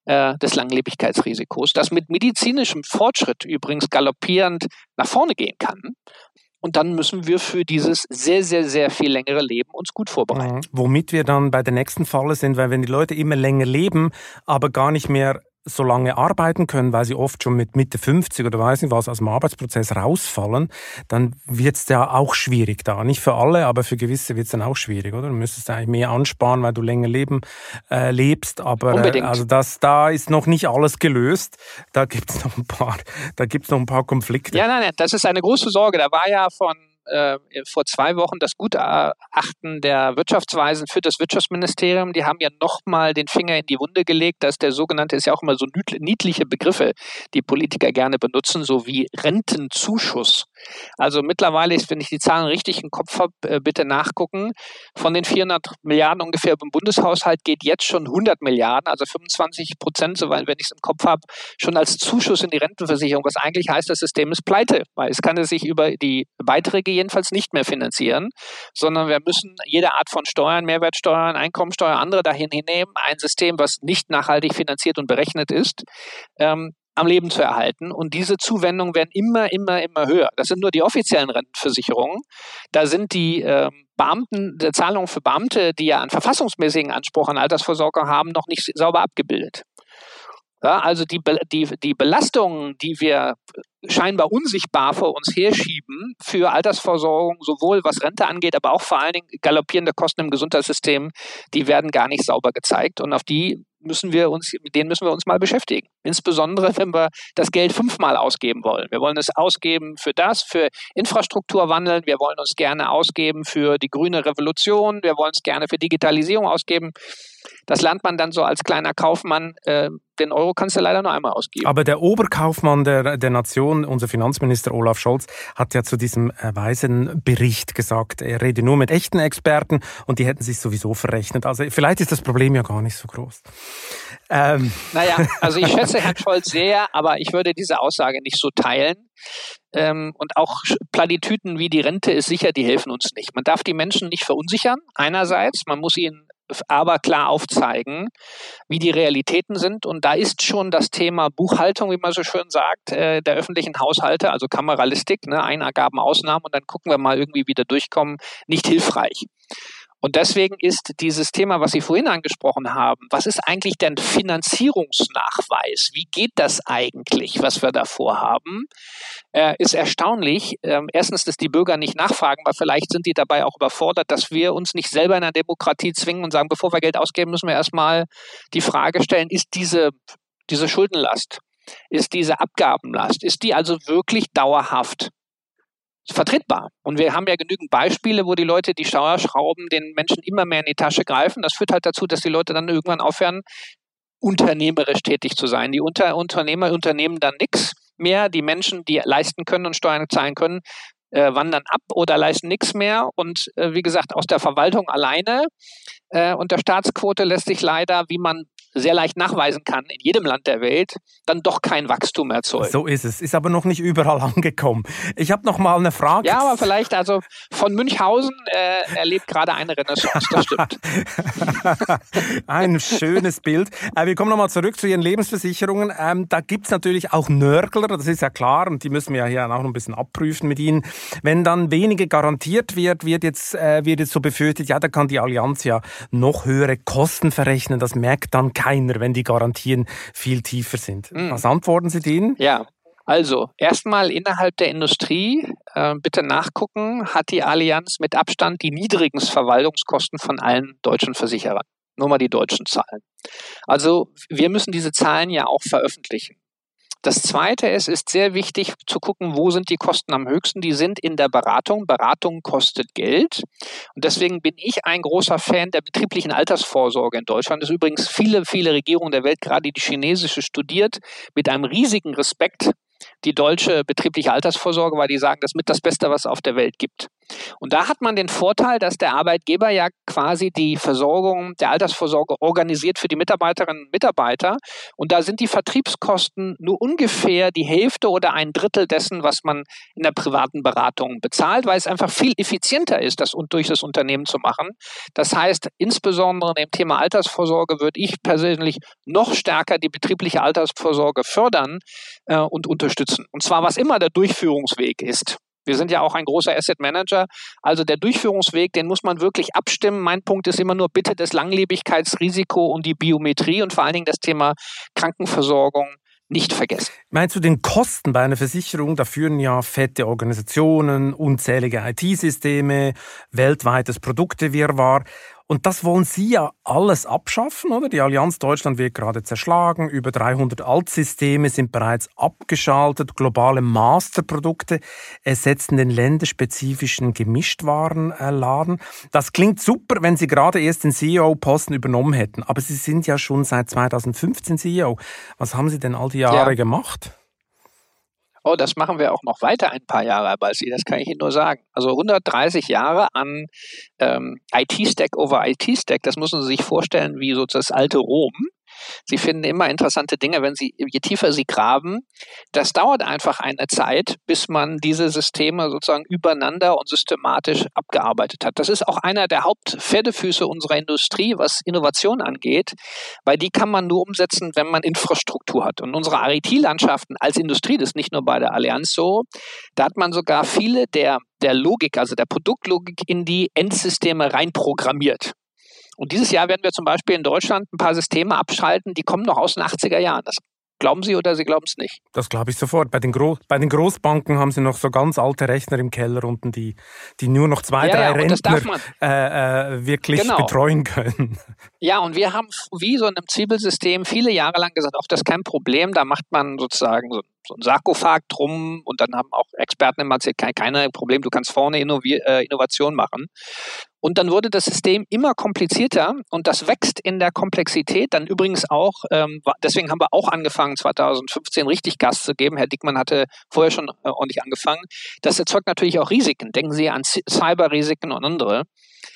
äh, des Langlebigkeitsrisikos, das mit medizinischem Fortschritt übrigens galoppierend nach vorne gehen kann. Und dann müssen wir für dieses sehr, sehr, sehr viel längere Leben uns gut vorbereiten. Mhm. Womit wir dann bei der nächsten Falle sind, weil wenn die Leute immer länger leben, aber gar nicht mehr so lange arbeiten können, weil sie oft schon mit Mitte 50 oder weiß nicht was aus dem Arbeitsprozess rausfallen, dann wird es ja auch schwierig da. Nicht für alle, aber für gewisse wird es dann auch schwierig, oder? Du müsstest eigentlich mehr ansparen, weil du länger leben äh, lebst. Aber äh, also das, da ist noch nicht alles gelöst. Da gibt es noch ein paar, da gibt's noch ein paar Konflikte. Ja, nein, nein, das ist eine große Sorge. Da war ja von äh, vor zwei Wochen das Gutachten der Wirtschaftsweisen für das Wirtschaftsministerium. Die haben ja nochmal den Finger in die Wunde gelegt, dass der sogenannte, ist ja auch immer so niedliche Begriffe, die Politiker gerne benutzen, so wie Rentenzuschuss. Also mittlerweile ist, wenn ich die Zahlen richtig im Kopf habe, äh, bitte nachgucken. Von den 400 Milliarden ungefähr im Bundeshaushalt geht jetzt schon 100 Milliarden, also 25 Prozent, soweit wenn ich es im Kopf habe, schon als Zuschuss in die Rentenversicherung, was eigentlich heißt, das System ist pleite, weil es kann es sich über die Beiträge jedenfalls nicht mehr finanzieren, sondern wir müssen jede Art von Steuern, Mehrwertsteuern, Einkommensteuer, andere dahin hinnehmen, ein System, was nicht nachhaltig finanziert und berechnet ist, ähm, am Leben zu erhalten. Und diese Zuwendungen werden immer, immer, immer höher. Das sind nur die offiziellen Rentenversicherungen. Da sind die ähm, Beamten, die Zahlungen für Beamte, die ja einen verfassungsmäßigen Anspruch an Altersvorsorge haben, noch nicht sauber abgebildet. Ja, also die, die, die Belastungen, die wir scheinbar unsichtbar vor uns herschieben für Altersversorgung, sowohl was Rente angeht, aber auch vor allen Dingen galoppierende Kosten im Gesundheitssystem, die werden gar nicht sauber gezeigt. Und auf die müssen wir uns, mit denen müssen wir uns mal beschäftigen. Insbesondere, wenn wir das Geld fünfmal ausgeben wollen. Wir wollen es ausgeben für das, für Infrastrukturwandeln. Wir wollen uns gerne ausgeben für die grüne Revolution. Wir wollen es gerne für Digitalisierung ausgeben. Das lernt man dann so als kleiner Kaufmann. Äh, den Euro kannst du leider nur einmal ausgeben. Aber der Oberkaufmann der, der Nation, unser Finanzminister Olaf Scholz, hat ja zu diesem äh, weisen Bericht gesagt, er rede nur mit echten Experten und die hätten sich sowieso verrechnet. Also vielleicht ist das Problem ja gar nicht so groß. Ähm. Naja, also ich schätze Herrn Scholz sehr, aber ich würde diese Aussage nicht so teilen. Ähm, und auch Platitüten wie die Rente ist sicher, die helfen uns nicht. Man darf die Menschen nicht verunsichern, einerseits. Man muss ihnen aber klar aufzeigen, wie die Realitäten sind. Und da ist schon das Thema Buchhaltung, wie man so schön sagt, äh, der öffentlichen Haushalte, also Kameralistik, ne, Eingaben, Ausnahmen und dann gucken wir mal irgendwie wieder durchkommen, nicht hilfreich. Und deswegen ist dieses Thema, was Sie vorhin angesprochen haben, was ist eigentlich denn Finanzierungsnachweis? Wie geht das eigentlich, was wir da vorhaben? Äh, ist erstaunlich. Ähm, erstens, dass die Bürger nicht nachfragen, weil vielleicht sind die dabei auch überfordert, dass wir uns nicht selber in einer Demokratie zwingen und sagen, bevor wir Geld ausgeben, müssen wir erstmal die Frage stellen, ist diese, diese Schuldenlast, ist diese Abgabenlast, ist die also wirklich dauerhaft? Vertretbar. Und wir haben ja genügend Beispiele, wo die Leute die Steuerschrauben den Menschen immer mehr in die Tasche greifen. Das führt halt dazu, dass die Leute dann irgendwann aufhören, unternehmerisch tätig zu sein. Die Unter Unternehmer unternehmen dann nichts mehr. Die Menschen, die leisten können und Steuern zahlen können, äh, wandern ab oder leisten nichts mehr. Und äh, wie gesagt, aus der Verwaltung alleine äh, und der Staatsquote lässt sich leider, wie man sehr leicht nachweisen kann, in jedem Land der Welt, dann doch kein Wachstum erzeugt. So ist es. Ist aber noch nicht überall angekommen. Ich habe noch mal eine Frage. Ja, aber vielleicht, also von Münchhausen äh, erlebt gerade eine Renaissance, das stimmt. Ein schönes Bild. Äh, wir kommen nochmal zurück zu Ihren Lebensversicherungen. Ähm, da gibt's natürlich auch Nörgler, das ist ja klar, und die müssen wir ja hier auch noch ein bisschen abprüfen mit Ihnen. Wenn dann wenige garantiert wird, wird jetzt, äh, wird jetzt so befürchtet, ja, da kann die Allianz ja noch höhere Kosten verrechnen. Das merkt dann keiner, wenn die Garantien viel tiefer sind. Mhm. Was antworten Sie denen? Ja, also, erstmal innerhalb der Industrie, äh, bitte nachgucken, hat die Allianz mit Abstand die niedrigen Verwaltungskosten von allen deutschen Versicherern. Nur mal die deutschen Zahlen. Also, wir müssen diese Zahlen ja auch veröffentlichen. Das Zweite ist, ist sehr wichtig zu gucken, wo sind die Kosten am höchsten. Die sind in der Beratung. Beratung kostet Geld. Und deswegen bin ich ein großer Fan der betrieblichen Altersvorsorge in Deutschland. Das ist übrigens viele, viele Regierungen der Welt, gerade die chinesische, studiert mit einem riesigen Respekt die deutsche betriebliche Altersvorsorge, weil die sagen, das ist mit das Beste, was es auf der Welt gibt. Und da hat man den Vorteil, dass der Arbeitgeber ja quasi die Versorgung der Altersvorsorge organisiert für die Mitarbeiterinnen und Mitarbeiter. Und da sind die Vertriebskosten nur ungefähr die Hälfte oder ein Drittel dessen, was man in der privaten Beratung bezahlt, weil es einfach viel effizienter ist, das durch das Unternehmen zu machen. Das heißt, insbesondere im Thema Altersvorsorge würde ich persönlich noch stärker die betriebliche Altersvorsorge fördern äh, und unterstützen. Und zwar was immer der Durchführungsweg ist. Wir sind ja auch ein großer Asset Manager. Also der Durchführungsweg, den muss man wirklich abstimmen. Mein Punkt ist immer nur bitte das Langlebigkeitsrisiko und die Biometrie und vor allen Dingen das Thema Krankenversorgung nicht vergessen. Meinst du den Kosten bei einer Versicherung? Da führen ja fette Organisationen, unzählige IT-Systeme, weltweites Produktewirrwarr. Und das wollen Sie ja alles abschaffen, oder? Die Allianz Deutschland wird gerade zerschlagen. Über 300 Altsysteme sind bereits abgeschaltet. Globale Masterprodukte ersetzen den länderspezifischen Gemischtwarenladen. Das klingt super, wenn Sie gerade erst den CEO-Posten übernommen hätten. Aber Sie sind ja schon seit 2015 CEO. Was haben Sie denn all die Jahre ja. gemacht? Oh, das machen wir auch noch weiter ein paar Jahre, Balsi, das kann ich Ihnen nur sagen. Also 130 Jahre an ähm, IT-Stack over IT-Stack, das müssen Sie sich vorstellen wie so das alte Rom. Sie finden immer interessante Dinge, wenn Sie, je tiefer Sie graben. Das dauert einfach eine Zeit, bis man diese Systeme sozusagen übereinander und systematisch abgearbeitet hat. Das ist auch einer der Hauptpferdefüße unserer Industrie, was Innovation angeht, weil die kann man nur umsetzen, wenn man Infrastruktur hat. Und unsere IT-Landschaften als Industrie, das ist nicht nur bei der Allianz so, da hat man sogar viele der, der Logik, also der Produktlogik in die Endsysteme reinprogrammiert. Und dieses Jahr werden wir zum Beispiel in Deutschland ein paar Systeme abschalten, die kommen noch aus den 80er Jahren. Das Glauben Sie oder Sie glauben es nicht? Das glaube ich sofort. Bei den, Gro bei den Großbanken haben Sie noch so ganz alte Rechner im Keller unten, die, die nur noch zwei, ja, drei ja, Rentner äh, äh, wirklich genau. betreuen können. Ja, und wir haben wie so in einem Zwiebelsystem viele Jahre lang gesagt, auch das ist kein Problem, da macht man sozusagen so, so ein Sarkophag drum und dann haben auch Experten immer gesagt, kein, keine Problem, du kannst vorne Innovi äh, Innovation machen. Und dann wurde das System immer komplizierter und das wächst in der Komplexität. Dann übrigens auch, ähm, deswegen haben wir auch angefangen, 2015 richtig Gas zu geben. Herr Dickmann hatte vorher schon äh, ordentlich angefangen. Das erzeugt natürlich auch Risiken. Denken Sie an Cyberrisiken und andere.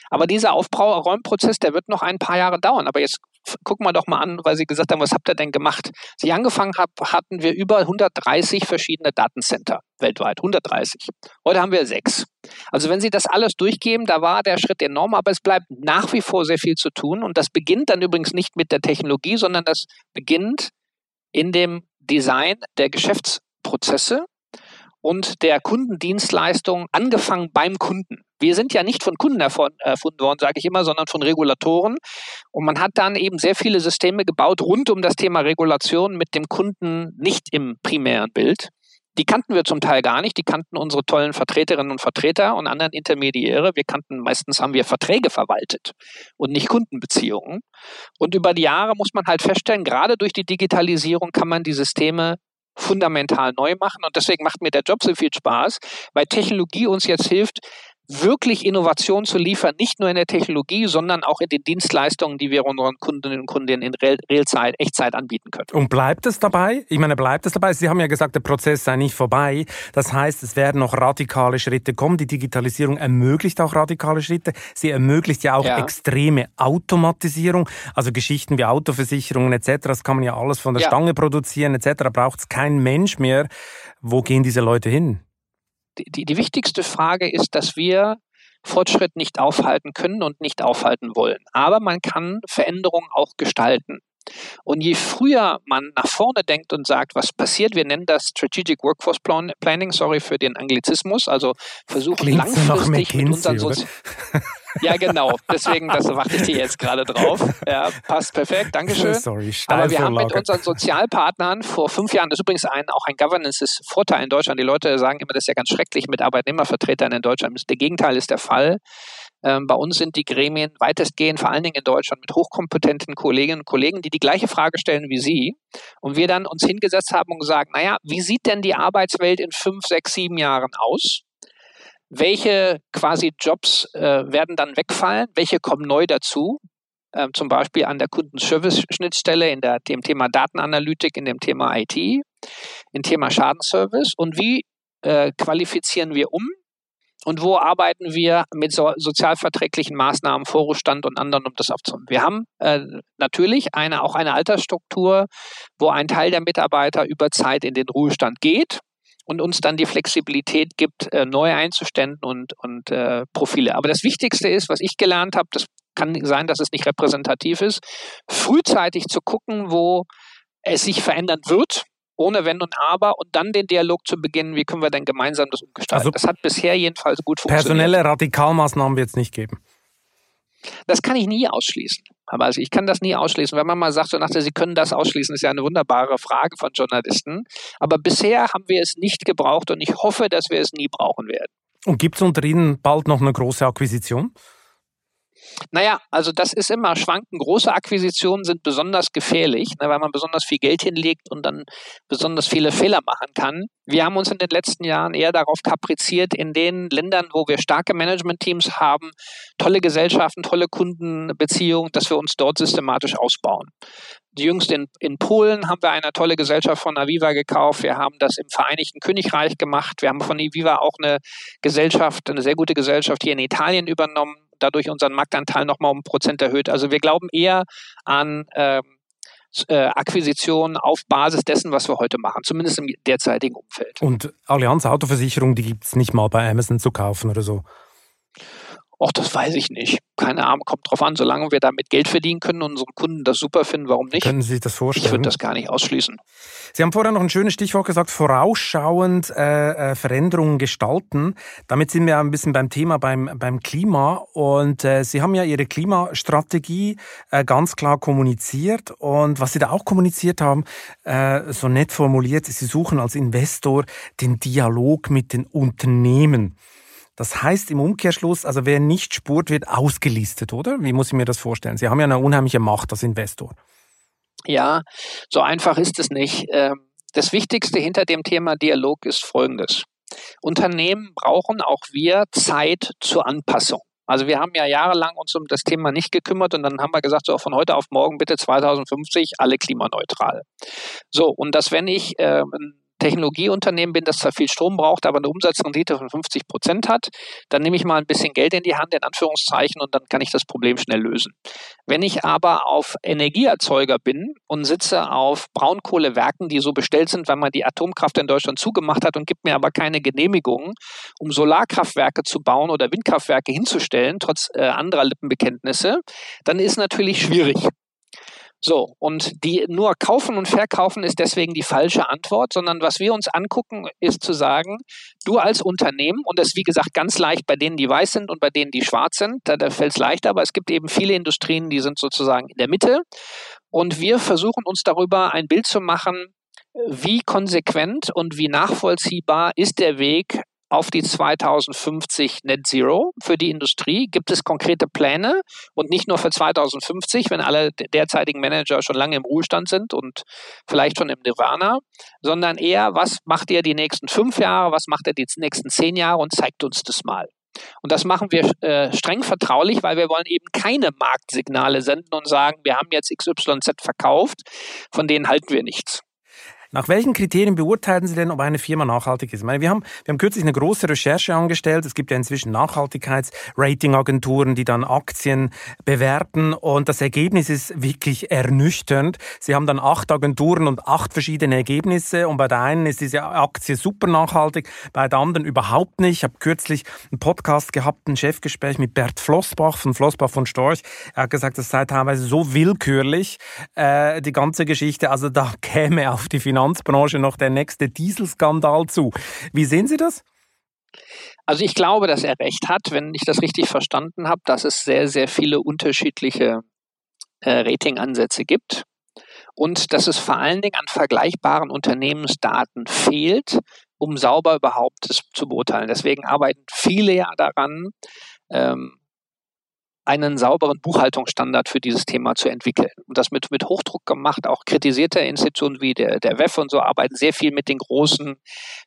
Aber dieser Aufräumprozess, der wird noch ein paar Jahre dauern. Aber jetzt gucken wir doch mal an, weil Sie gesagt haben, was habt ihr denn gemacht? Sie angefangen haben, hatten wir über 130 verschiedene Datencenter weltweit. 130. Heute haben wir sechs. Also wenn Sie das alles durchgeben, da war der Schritt enorm, aber es bleibt nach wie vor sehr viel zu tun. Und das beginnt dann übrigens nicht mit der Technologie, sondern das beginnt in dem Design der Geschäftsprozesse und der Kundendienstleistung, angefangen beim Kunden. Wir sind ja nicht von Kunden erfunden worden, sage ich immer, sondern von Regulatoren. Und man hat dann eben sehr viele Systeme gebaut rund um das Thema Regulation mit dem Kunden nicht im primären Bild. Die kannten wir zum Teil gar nicht. Die kannten unsere tollen Vertreterinnen und Vertreter und anderen Intermediäre. Wir kannten, meistens haben wir Verträge verwaltet und nicht Kundenbeziehungen. Und über die Jahre muss man halt feststellen, gerade durch die Digitalisierung kann man die Systeme fundamental neu machen. Und deswegen macht mir der Job so viel Spaß, weil Technologie uns jetzt hilft, wirklich Innovation zu liefern, nicht nur in der Technologie, sondern auch in den Dienstleistungen, die wir unseren Kundinnen und Kunden in Realzeit, Echtzeit anbieten können. Und bleibt es dabei? Ich meine, bleibt es dabei? Sie haben ja gesagt, der Prozess sei nicht vorbei. Das heißt, es werden noch radikale Schritte kommen. Die Digitalisierung ermöglicht auch radikale Schritte. Sie ermöglicht ja auch ja. extreme Automatisierung, also Geschichten wie Autoversicherungen etc. Das kann man ja alles von der ja. Stange produzieren etc. Braucht es kein Mensch mehr. Wo gehen diese Leute hin? Die, die wichtigste Frage ist, dass wir Fortschritt nicht aufhalten können und nicht aufhalten wollen. Aber man kann Veränderungen auch gestalten. Und je früher man nach vorne denkt und sagt, was passiert, wir nennen das Strategic Workforce Planning, sorry für den Anglizismus, also versuchen Klingt langfristig mit unseren Sozi Ja, genau. Deswegen, das warte ich dir jetzt gerade drauf. Ja, passt perfekt. Dankeschön. Sorry, Aber wir haben mit unseren Sozialpartnern vor fünf Jahren, das ist übrigens ein, auch ein Governance-Vorteil in Deutschland. Die Leute sagen immer, das ist ja ganz schrecklich mit Arbeitnehmervertretern in Deutschland. Der Gegenteil ist der Fall. Ähm, bei uns sind die Gremien weitestgehend, vor allen Dingen in Deutschland, mit hochkompetenten Kolleginnen und Kollegen, die die gleiche Frage stellen wie Sie. Und wir dann uns hingesetzt haben und gesagt, naja, wie sieht denn die Arbeitswelt in fünf, sechs, sieben Jahren aus? welche quasi Jobs äh, werden dann wegfallen, welche kommen neu dazu, äh, zum Beispiel an der Kundenservice-Schnittstelle, in der, dem Thema Datenanalytik, in dem Thema IT, im Thema Schadenservice und wie äh, qualifizieren wir um und wo arbeiten wir mit so, sozialverträglichen Maßnahmen, Vorruhestand und anderen, um das aufzunehmen. Wir haben äh, natürlich eine, auch eine Altersstruktur, wo ein Teil der Mitarbeiter über Zeit in den Ruhestand geht und uns dann die Flexibilität gibt, äh, neu einzustellen und, und äh, Profile. Aber das Wichtigste ist, was ich gelernt habe, das kann sein, dass es nicht repräsentativ ist, frühzeitig zu gucken, wo es sich verändern wird, ohne Wenn und Aber und dann den Dialog zu beginnen, wie können wir denn gemeinsam das umgestalten. Also das hat bisher jedenfalls gut funktioniert. Personelle Radikalmaßnahmen wird es nicht geben. Das kann ich nie ausschließen. Aber also ich kann das nie ausschließen. Wenn man mal sagt, so nach der, Sie können das ausschließen, ist ja eine wunderbare Frage von Journalisten. Aber bisher haben wir es nicht gebraucht und ich hoffe, dass wir es nie brauchen werden. Und gibt es unter Ihnen bald noch eine große Akquisition? Naja, also das ist immer schwanken. Große Akquisitionen sind besonders gefährlich, ne, weil man besonders viel Geld hinlegt und dann besonders viele Fehler machen kann. Wir haben uns in den letzten Jahren eher darauf kapriziert, in den Ländern, wo wir starke Managementteams haben, tolle Gesellschaften, tolle Kundenbeziehungen, dass wir uns dort systematisch ausbauen. Jüngst in, in Polen haben wir eine tolle Gesellschaft von Aviva gekauft. Wir haben das im Vereinigten Königreich gemacht. Wir haben von Aviva auch eine Gesellschaft, eine sehr gute Gesellschaft hier in Italien übernommen dadurch unseren Marktanteil nochmal um ein Prozent erhöht. Also wir glauben eher an ähm, äh, Akquisitionen auf Basis dessen, was wir heute machen, zumindest im derzeitigen Umfeld. Und Allianz Autoversicherung, die gibt es nicht mal bei Amazon zu kaufen oder so? Ach, das weiß ich nicht. Keine Ahnung, kommt drauf an. Solange wir damit Geld verdienen können und unsere Kunden das super finden, warum nicht? Können Sie sich das vorstellen? Ich würde das gar nicht ausschließen. Sie haben vorher noch ein schönes Stichwort gesagt, vorausschauend äh, äh, Veränderungen gestalten. Damit sind wir ein bisschen beim Thema, beim, beim Klima. Und äh, Sie haben ja Ihre Klimastrategie äh, ganz klar kommuniziert. Und was Sie da auch kommuniziert haben, äh, so nett formuliert, Sie suchen als Investor den Dialog mit den Unternehmen. Das heißt im Umkehrschluss, also wer nicht spurt, wird ausgelistet, oder? Wie muss ich mir das vorstellen? Sie haben ja eine unheimliche Macht als Investor. Ja, so einfach ist es nicht. Ähm, das Wichtigste hinter dem Thema Dialog ist Folgendes. Unternehmen brauchen auch wir Zeit zur Anpassung. Also wir haben ja jahrelang uns um das Thema nicht gekümmert und dann haben wir gesagt, so von heute auf morgen bitte 2050 alle klimaneutral. So, und dass wenn ich äh, ein Technologieunternehmen bin, das zwar viel Strom braucht, aber eine Umsatzrendite von 50 Prozent hat, dann nehme ich mal ein bisschen Geld in die Hand, in Anführungszeichen, und dann kann ich das Problem schnell lösen. Wenn ich aber auf Energieerzeuger bin und sitze auf Braunkohlewerken, die so bestellt sind, weil man die Atomkraft in Deutschland zugemacht hat und gibt mir aber keine Genehmigung, um Solarkraftwerke zu bauen oder Windkraftwerke hinzustellen, trotz äh, anderer Lippenbekenntnisse, dann ist natürlich schwierig. So, und die nur kaufen und verkaufen ist deswegen die falsche Antwort, sondern was wir uns angucken, ist zu sagen, du als Unternehmen, und das ist wie gesagt ganz leicht bei denen, die weiß sind und bei denen, die schwarz sind, da, da fällt es leichter, aber es gibt eben viele Industrien, die sind sozusagen in der Mitte. Und wir versuchen uns darüber ein Bild zu machen, wie konsequent und wie nachvollziehbar ist der Weg auf die 2050 Net Zero für die Industrie? Gibt es konkrete Pläne und nicht nur für 2050, wenn alle derzeitigen Manager schon lange im Ruhestand sind und vielleicht schon im Nirvana, sondern eher, was macht ihr die nächsten fünf Jahre, was macht ihr die nächsten zehn Jahre und zeigt uns das mal. Und das machen wir äh, streng vertraulich, weil wir wollen eben keine Marktsignale senden und sagen, wir haben jetzt XYZ verkauft, von denen halten wir nichts. Nach welchen Kriterien beurteilen Sie denn, ob eine Firma nachhaltig ist? Ich meine, wir haben, wir haben kürzlich eine große Recherche angestellt. Es gibt ja inzwischen Nachhaltigkeitsratingagenturen, die dann Aktien bewerten und das Ergebnis ist wirklich ernüchternd. Sie haben dann acht Agenturen und acht verschiedene Ergebnisse und bei der einen ist diese Aktie super nachhaltig, bei der anderen überhaupt nicht. Ich habe kürzlich einen Podcast gehabt, ein Chefgespräch mit Bert Flossbach von Flossbach von Storch. Er hat gesagt, das sei teilweise so willkürlich, äh, die ganze Geschichte. Also da käme auf die Finanz Finanzbranche noch der nächste Dieselskandal zu. Wie sehen Sie das? Also ich glaube, dass er recht hat, wenn ich das richtig verstanden habe, dass es sehr, sehr viele unterschiedliche äh, Ratingansätze gibt und dass es vor allen Dingen an vergleichbaren Unternehmensdaten fehlt, um sauber überhaupt das zu beurteilen. Deswegen arbeiten viele ja daran, ähm, einen sauberen Buchhaltungsstandard für dieses Thema zu entwickeln. Und das mit, mit Hochdruck gemacht. Auch kritisierte Institutionen wie der, der WEF und so arbeiten sehr viel mit den großen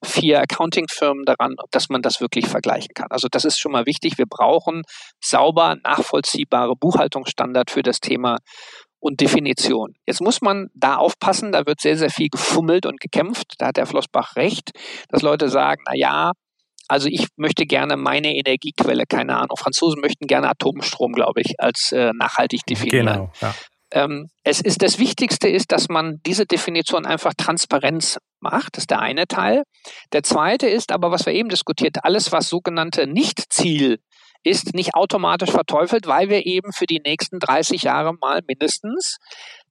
vier Accounting-Firmen daran, dass man das wirklich vergleichen kann. Also das ist schon mal wichtig. Wir brauchen sauber nachvollziehbare Buchhaltungsstandard für das Thema und Definition. Jetzt muss man da aufpassen, da wird sehr, sehr viel gefummelt und gekämpft. Da hat der Flossbach recht, dass Leute sagen, na ja, also ich möchte gerne meine Energiequelle, keine Ahnung, Franzosen möchten gerne Atomstrom, glaube ich, als äh, nachhaltig definieren. Genau, ja. Ähm, es ist das Wichtigste ist, dass man diese Definition einfach Transparenz macht. Das ist der eine Teil. Der zweite ist aber, was wir eben diskutiert, alles, was sogenannte Nicht-Ziel ist nicht automatisch verteufelt, weil wir eben für die nächsten 30 Jahre mal mindestens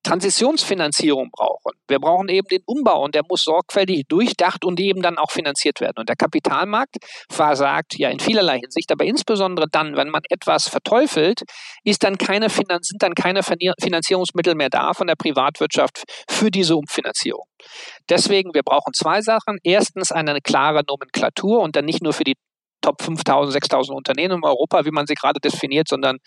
Transitionsfinanzierung brauchen. Wir brauchen eben den Umbau und der muss sorgfältig durchdacht und eben dann auch finanziert werden. Und der Kapitalmarkt versagt ja in vielerlei Hinsicht, aber insbesondere dann, wenn man etwas verteufelt, ist dann keine Finanz sind dann keine Finanzierungsmittel mehr da von der Privatwirtschaft für diese Umfinanzierung. Deswegen, wir brauchen zwei Sachen. Erstens eine klare Nomenklatur und dann nicht nur für die Top 5000, 6000 Unternehmen in Europa, wie man sie gerade definiert, sondern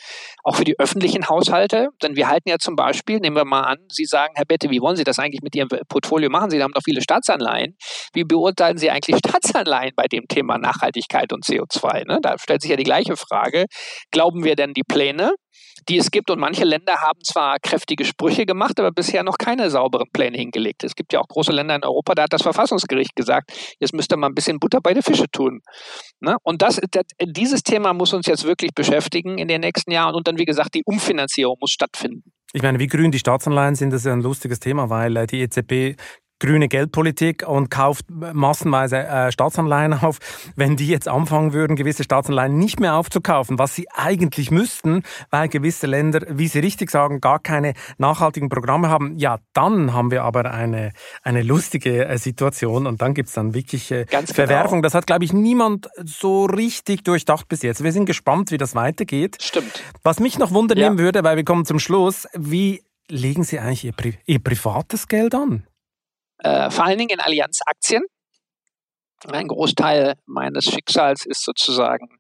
auch für die öffentlichen Haushalte. Denn wir halten ja zum Beispiel, nehmen wir mal an, Sie sagen, Herr Bette, wie wollen Sie das eigentlich mit Ihrem Portfolio machen? Sie haben doch viele Staatsanleihen. Wie beurteilen Sie eigentlich Staatsanleihen bei dem Thema Nachhaltigkeit und CO2? Ne? Da stellt sich ja die gleiche Frage. Glauben wir denn die Pläne? Die es gibt. Und manche Länder haben zwar kräftige Sprüche gemacht, aber bisher noch keine sauberen Pläne hingelegt. Es gibt ja auch große Länder in Europa, da hat das Verfassungsgericht gesagt, jetzt müsste man ein bisschen Butter bei den Fische tun. Ne? Und das, das, dieses Thema muss uns jetzt wirklich beschäftigen in den nächsten Jahren. Und dann, wie gesagt, die Umfinanzierung muss stattfinden. Ich meine, wie grün die Staatsanleihen sind, das ist ein lustiges Thema, weil äh, die EZB grüne Geldpolitik und kauft massenweise äh, Staatsanleihen auf. Wenn die jetzt anfangen würden, gewisse Staatsanleihen nicht mehr aufzukaufen, was sie eigentlich müssten, weil gewisse Länder, wie Sie richtig sagen, gar keine nachhaltigen Programme haben, ja, dann haben wir aber eine, eine lustige äh, Situation und dann gibt's dann wirklich äh, Ganz genau. Verwerfung. Das hat, glaube ich, niemand so richtig durchdacht bis jetzt. Wir sind gespannt, wie das weitergeht. Stimmt. Was mich noch wundern ja. würde, weil wir kommen zum Schluss, wie legen Sie eigentlich Ihr, Pri Ihr privates Geld an? Äh, vor allen Dingen in Allianz-Aktien. Ein Großteil meines Schicksals ist sozusagen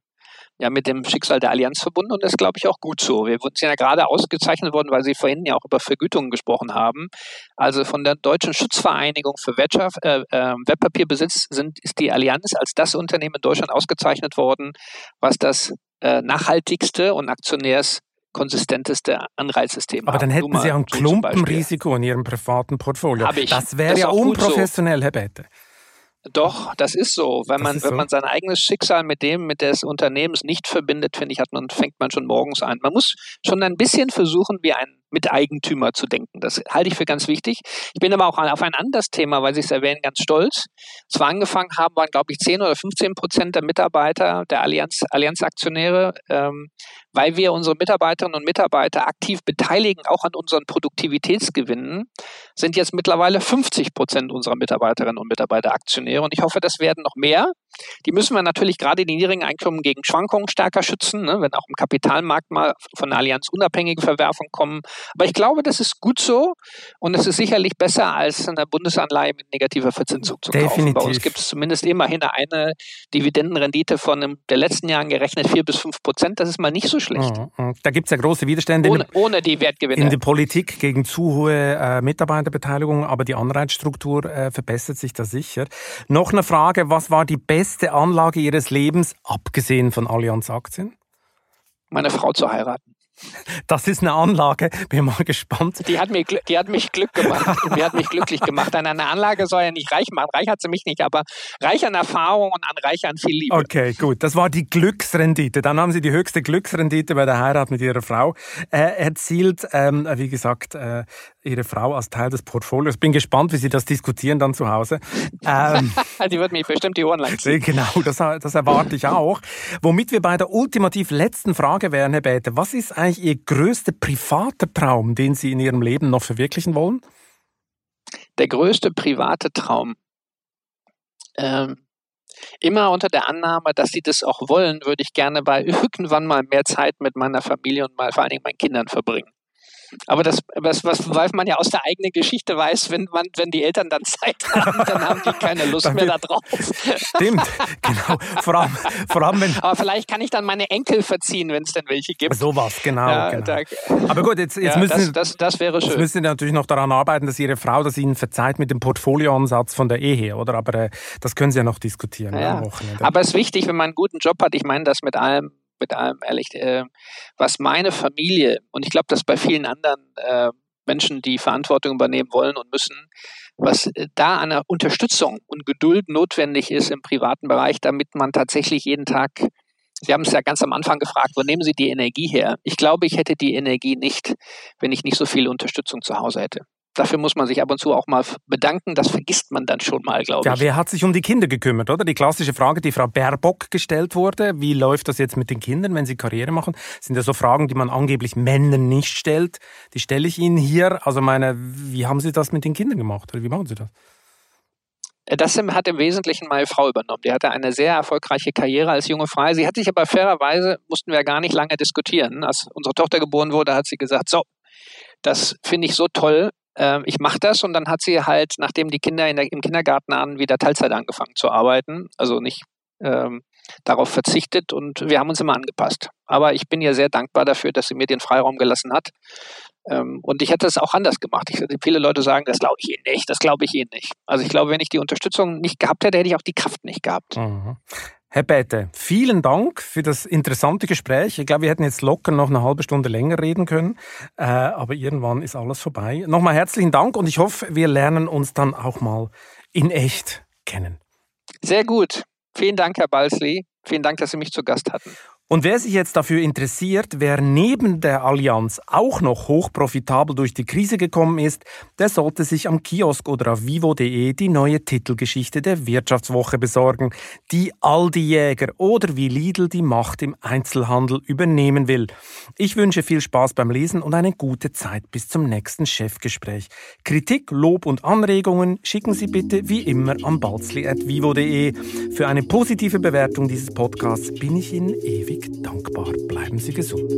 ja mit dem Schicksal der Allianz verbunden und das glaube ich, auch gut so. Wir sind ja gerade ausgezeichnet worden, weil Sie vorhin ja auch über Vergütungen gesprochen haben. Also von der Deutschen Schutzvereinigung für Wirtschaft, äh, äh, Wertpapierbesitz sind, ist die Allianz als das Unternehmen in Deutschland ausgezeichnet worden, was das äh, nachhaltigste und aktionärs konsistenteste Anreizsystem Aber dann hätten Sie auch ein Klumpenrisiko in Ihrem privaten Portfolio. Ich. Das wäre das ja unprofessionell, so. Herr Bette. Doch, das ist so. Wenn man, wenn so. man sein eigenes Schicksal mit dem, mit des Unternehmens nicht verbindet, finde ich, hat man, fängt man schon morgens an. Man muss schon ein bisschen versuchen, wie ein Miteigentümer zu denken. Das halte ich für ganz wichtig. Ich bin aber auch auf ein anderes Thema, weil Sie es erwähnen, ganz stolz. Zwar angefangen haben, waren, glaube ich, 10 oder 15 Prozent der Mitarbeiter der Allianz, Allianz-Aktionäre, ähm, weil wir unsere Mitarbeiterinnen und Mitarbeiter aktiv beteiligen, auch an unseren Produktivitätsgewinnen, sind jetzt mittlerweile 50 Prozent unserer Mitarbeiterinnen und Mitarbeiter Aktionäre. Und ich hoffe, das werden noch mehr. Die müssen wir natürlich gerade die niedrigen Einkommen gegen Schwankungen stärker schützen, ne, wenn auch im Kapitalmarkt mal von der Allianz unabhängige Verwerfungen kommen. Aber ich glaube, das ist gut so und es ist sicherlich besser, als eine Bundesanleihe mit negativer Verzinsung zu Definitiv. kaufen. Bei uns gibt es zumindest immerhin eine Dividendenrendite von einem, der letzten Jahren gerechnet vier bis fünf Prozent. Das ist mal nicht so schlecht. Mhm, mhm. Da gibt es ja große Widerstände ohne, in, ohne die Wertgewinne. In der Politik gegen zu hohe äh, Mitarbeiterbeteiligung, aber die Anreizstruktur äh, verbessert sich da sicher. Noch eine Frage, was war die beste Anlage Ihres Lebens, abgesehen von Allianz Aktien? Meine Frau zu heiraten. Das ist eine Anlage. Bin mal gespannt. Die hat, mir, die hat mich Glück gemacht. Die hat mich glücklich gemacht. An eine Anlage soll ja nicht reich machen. Reich hat sie mich nicht, aber reich an Erfahrung und an reich an viel Liebe. Okay, gut. Das war die Glücksrendite. Dann haben Sie die höchste Glücksrendite bei der Heirat mit Ihrer Frau äh, erzielt. Ähm, wie gesagt, äh, Ihre Frau als Teil des Portfolios. Bin gespannt, wie Sie das diskutieren dann zu Hause. Ähm, die wird mir bestimmt die Ohren lang ziehen. Genau, das, das erwarte ich auch. Womit wir bei der ultimativ letzten Frage wären, Herr Bäte. Was ist eigentlich Ihr größter privater Traum, den Sie in Ihrem Leben noch verwirklichen wollen? Der größte private Traum. Ähm, immer unter der Annahme, dass Sie das auch wollen, würde ich gerne bei irgendwann mal mehr Zeit mit meiner Familie und mal vor allen Dingen meinen Kindern verbringen. Aber das, was, was, weil man ja aus der eigenen Geschichte weiß, wenn man, wenn die Eltern dann Zeit haben, dann haben die keine Lust mehr darauf. Stimmt, genau. Vor allem, vor allem wenn Aber vielleicht kann ich dann meine Enkel verziehen, wenn es denn welche gibt. Sowas, genau. Ja, genau. Da, Aber gut, jetzt, jetzt ja, müssen, das, das, das wäre schön. Jetzt müssen Sie natürlich noch daran arbeiten, dass Ihre Frau das Ihnen verzeiht mit dem Portfolioansatz von der Ehe, oder? Aber äh, das können Sie ja noch diskutieren. Ja. Aber es ist wichtig, wenn man einen guten Job hat, ich meine das mit allem mit allem ehrlich, äh, was meine Familie und ich glaube, das bei vielen anderen äh, Menschen, die Verantwortung übernehmen wollen und müssen, was äh, da an Unterstützung und Geduld notwendig ist im privaten Bereich, damit man tatsächlich jeden Tag Sie haben es ja ganz am Anfang gefragt, wo nehmen Sie die Energie her? Ich glaube, ich hätte die Energie nicht, wenn ich nicht so viel Unterstützung zu Hause hätte. Dafür muss man sich ab und zu auch mal bedanken. Das vergisst man dann schon mal, glaube ich. Ja, wer hat sich um die Kinder gekümmert, oder? Die klassische Frage, die Frau Baerbock gestellt wurde. Wie läuft das jetzt mit den Kindern, wenn sie Karriere machen? Das sind ja so Fragen, die man angeblich Männern nicht stellt. Die stelle ich Ihnen hier. Also meine, wie haben Sie das mit den Kindern gemacht? Oder wie machen Sie das? Das hat im Wesentlichen meine Frau übernommen. Die hatte eine sehr erfolgreiche Karriere als junge Frau. Sie hat sich aber fairerweise, mussten wir gar nicht lange diskutieren. Als unsere Tochter geboren wurde, hat sie gesagt, so, das finde ich so toll, äh, ich mache das und dann hat sie halt, nachdem die Kinder der, im Kindergarten an, wieder Teilzeit angefangen zu arbeiten. Also nicht ähm, darauf verzichtet und wir haben uns immer angepasst. Aber ich bin ihr sehr dankbar dafür, dass sie mir den Freiraum gelassen hat. Ähm, und ich hätte es auch anders gemacht. Ich, viele Leute sagen, das glaube ich Ihnen nicht, das glaube ich Ihnen nicht. Also ich glaube, wenn ich die Unterstützung nicht gehabt hätte, hätte ich auch die Kraft nicht gehabt. Mhm. Herr Bäte, vielen Dank für das interessante Gespräch. Ich glaube, wir hätten jetzt locker noch eine halbe Stunde länger reden können, äh, aber irgendwann ist alles vorbei. Nochmal herzlichen Dank und ich hoffe, wir lernen uns dann auch mal in echt kennen. Sehr gut. Vielen Dank, Herr Balsley. Vielen Dank, dass Sie mich zu Gast hatten. Und wer sich jetzt dafür interessiert, wer neben der Allianz auch noch hochprofitabel durch die Krise gekommen ist, der sollte sich am Kiosk oder auf vivo.de die neue Titelgeschichte der Wirtschaftswoche besorgen, die Aldi-Jäger oder wie Lidl die Macht im Einzelhandel übernehmen will. Ich wünsche viel Spaß beim Lesen und eine gute Zeit bis zum nächsten Chefgespräch. Kritik, Lob und Anregungen schicken Sie bitte wie immer am balzli.vivo.de. Für eine positive Bewertung dieses Podcasts bin ich Ihnen ewig dankbar. Bleiben Sie gesund.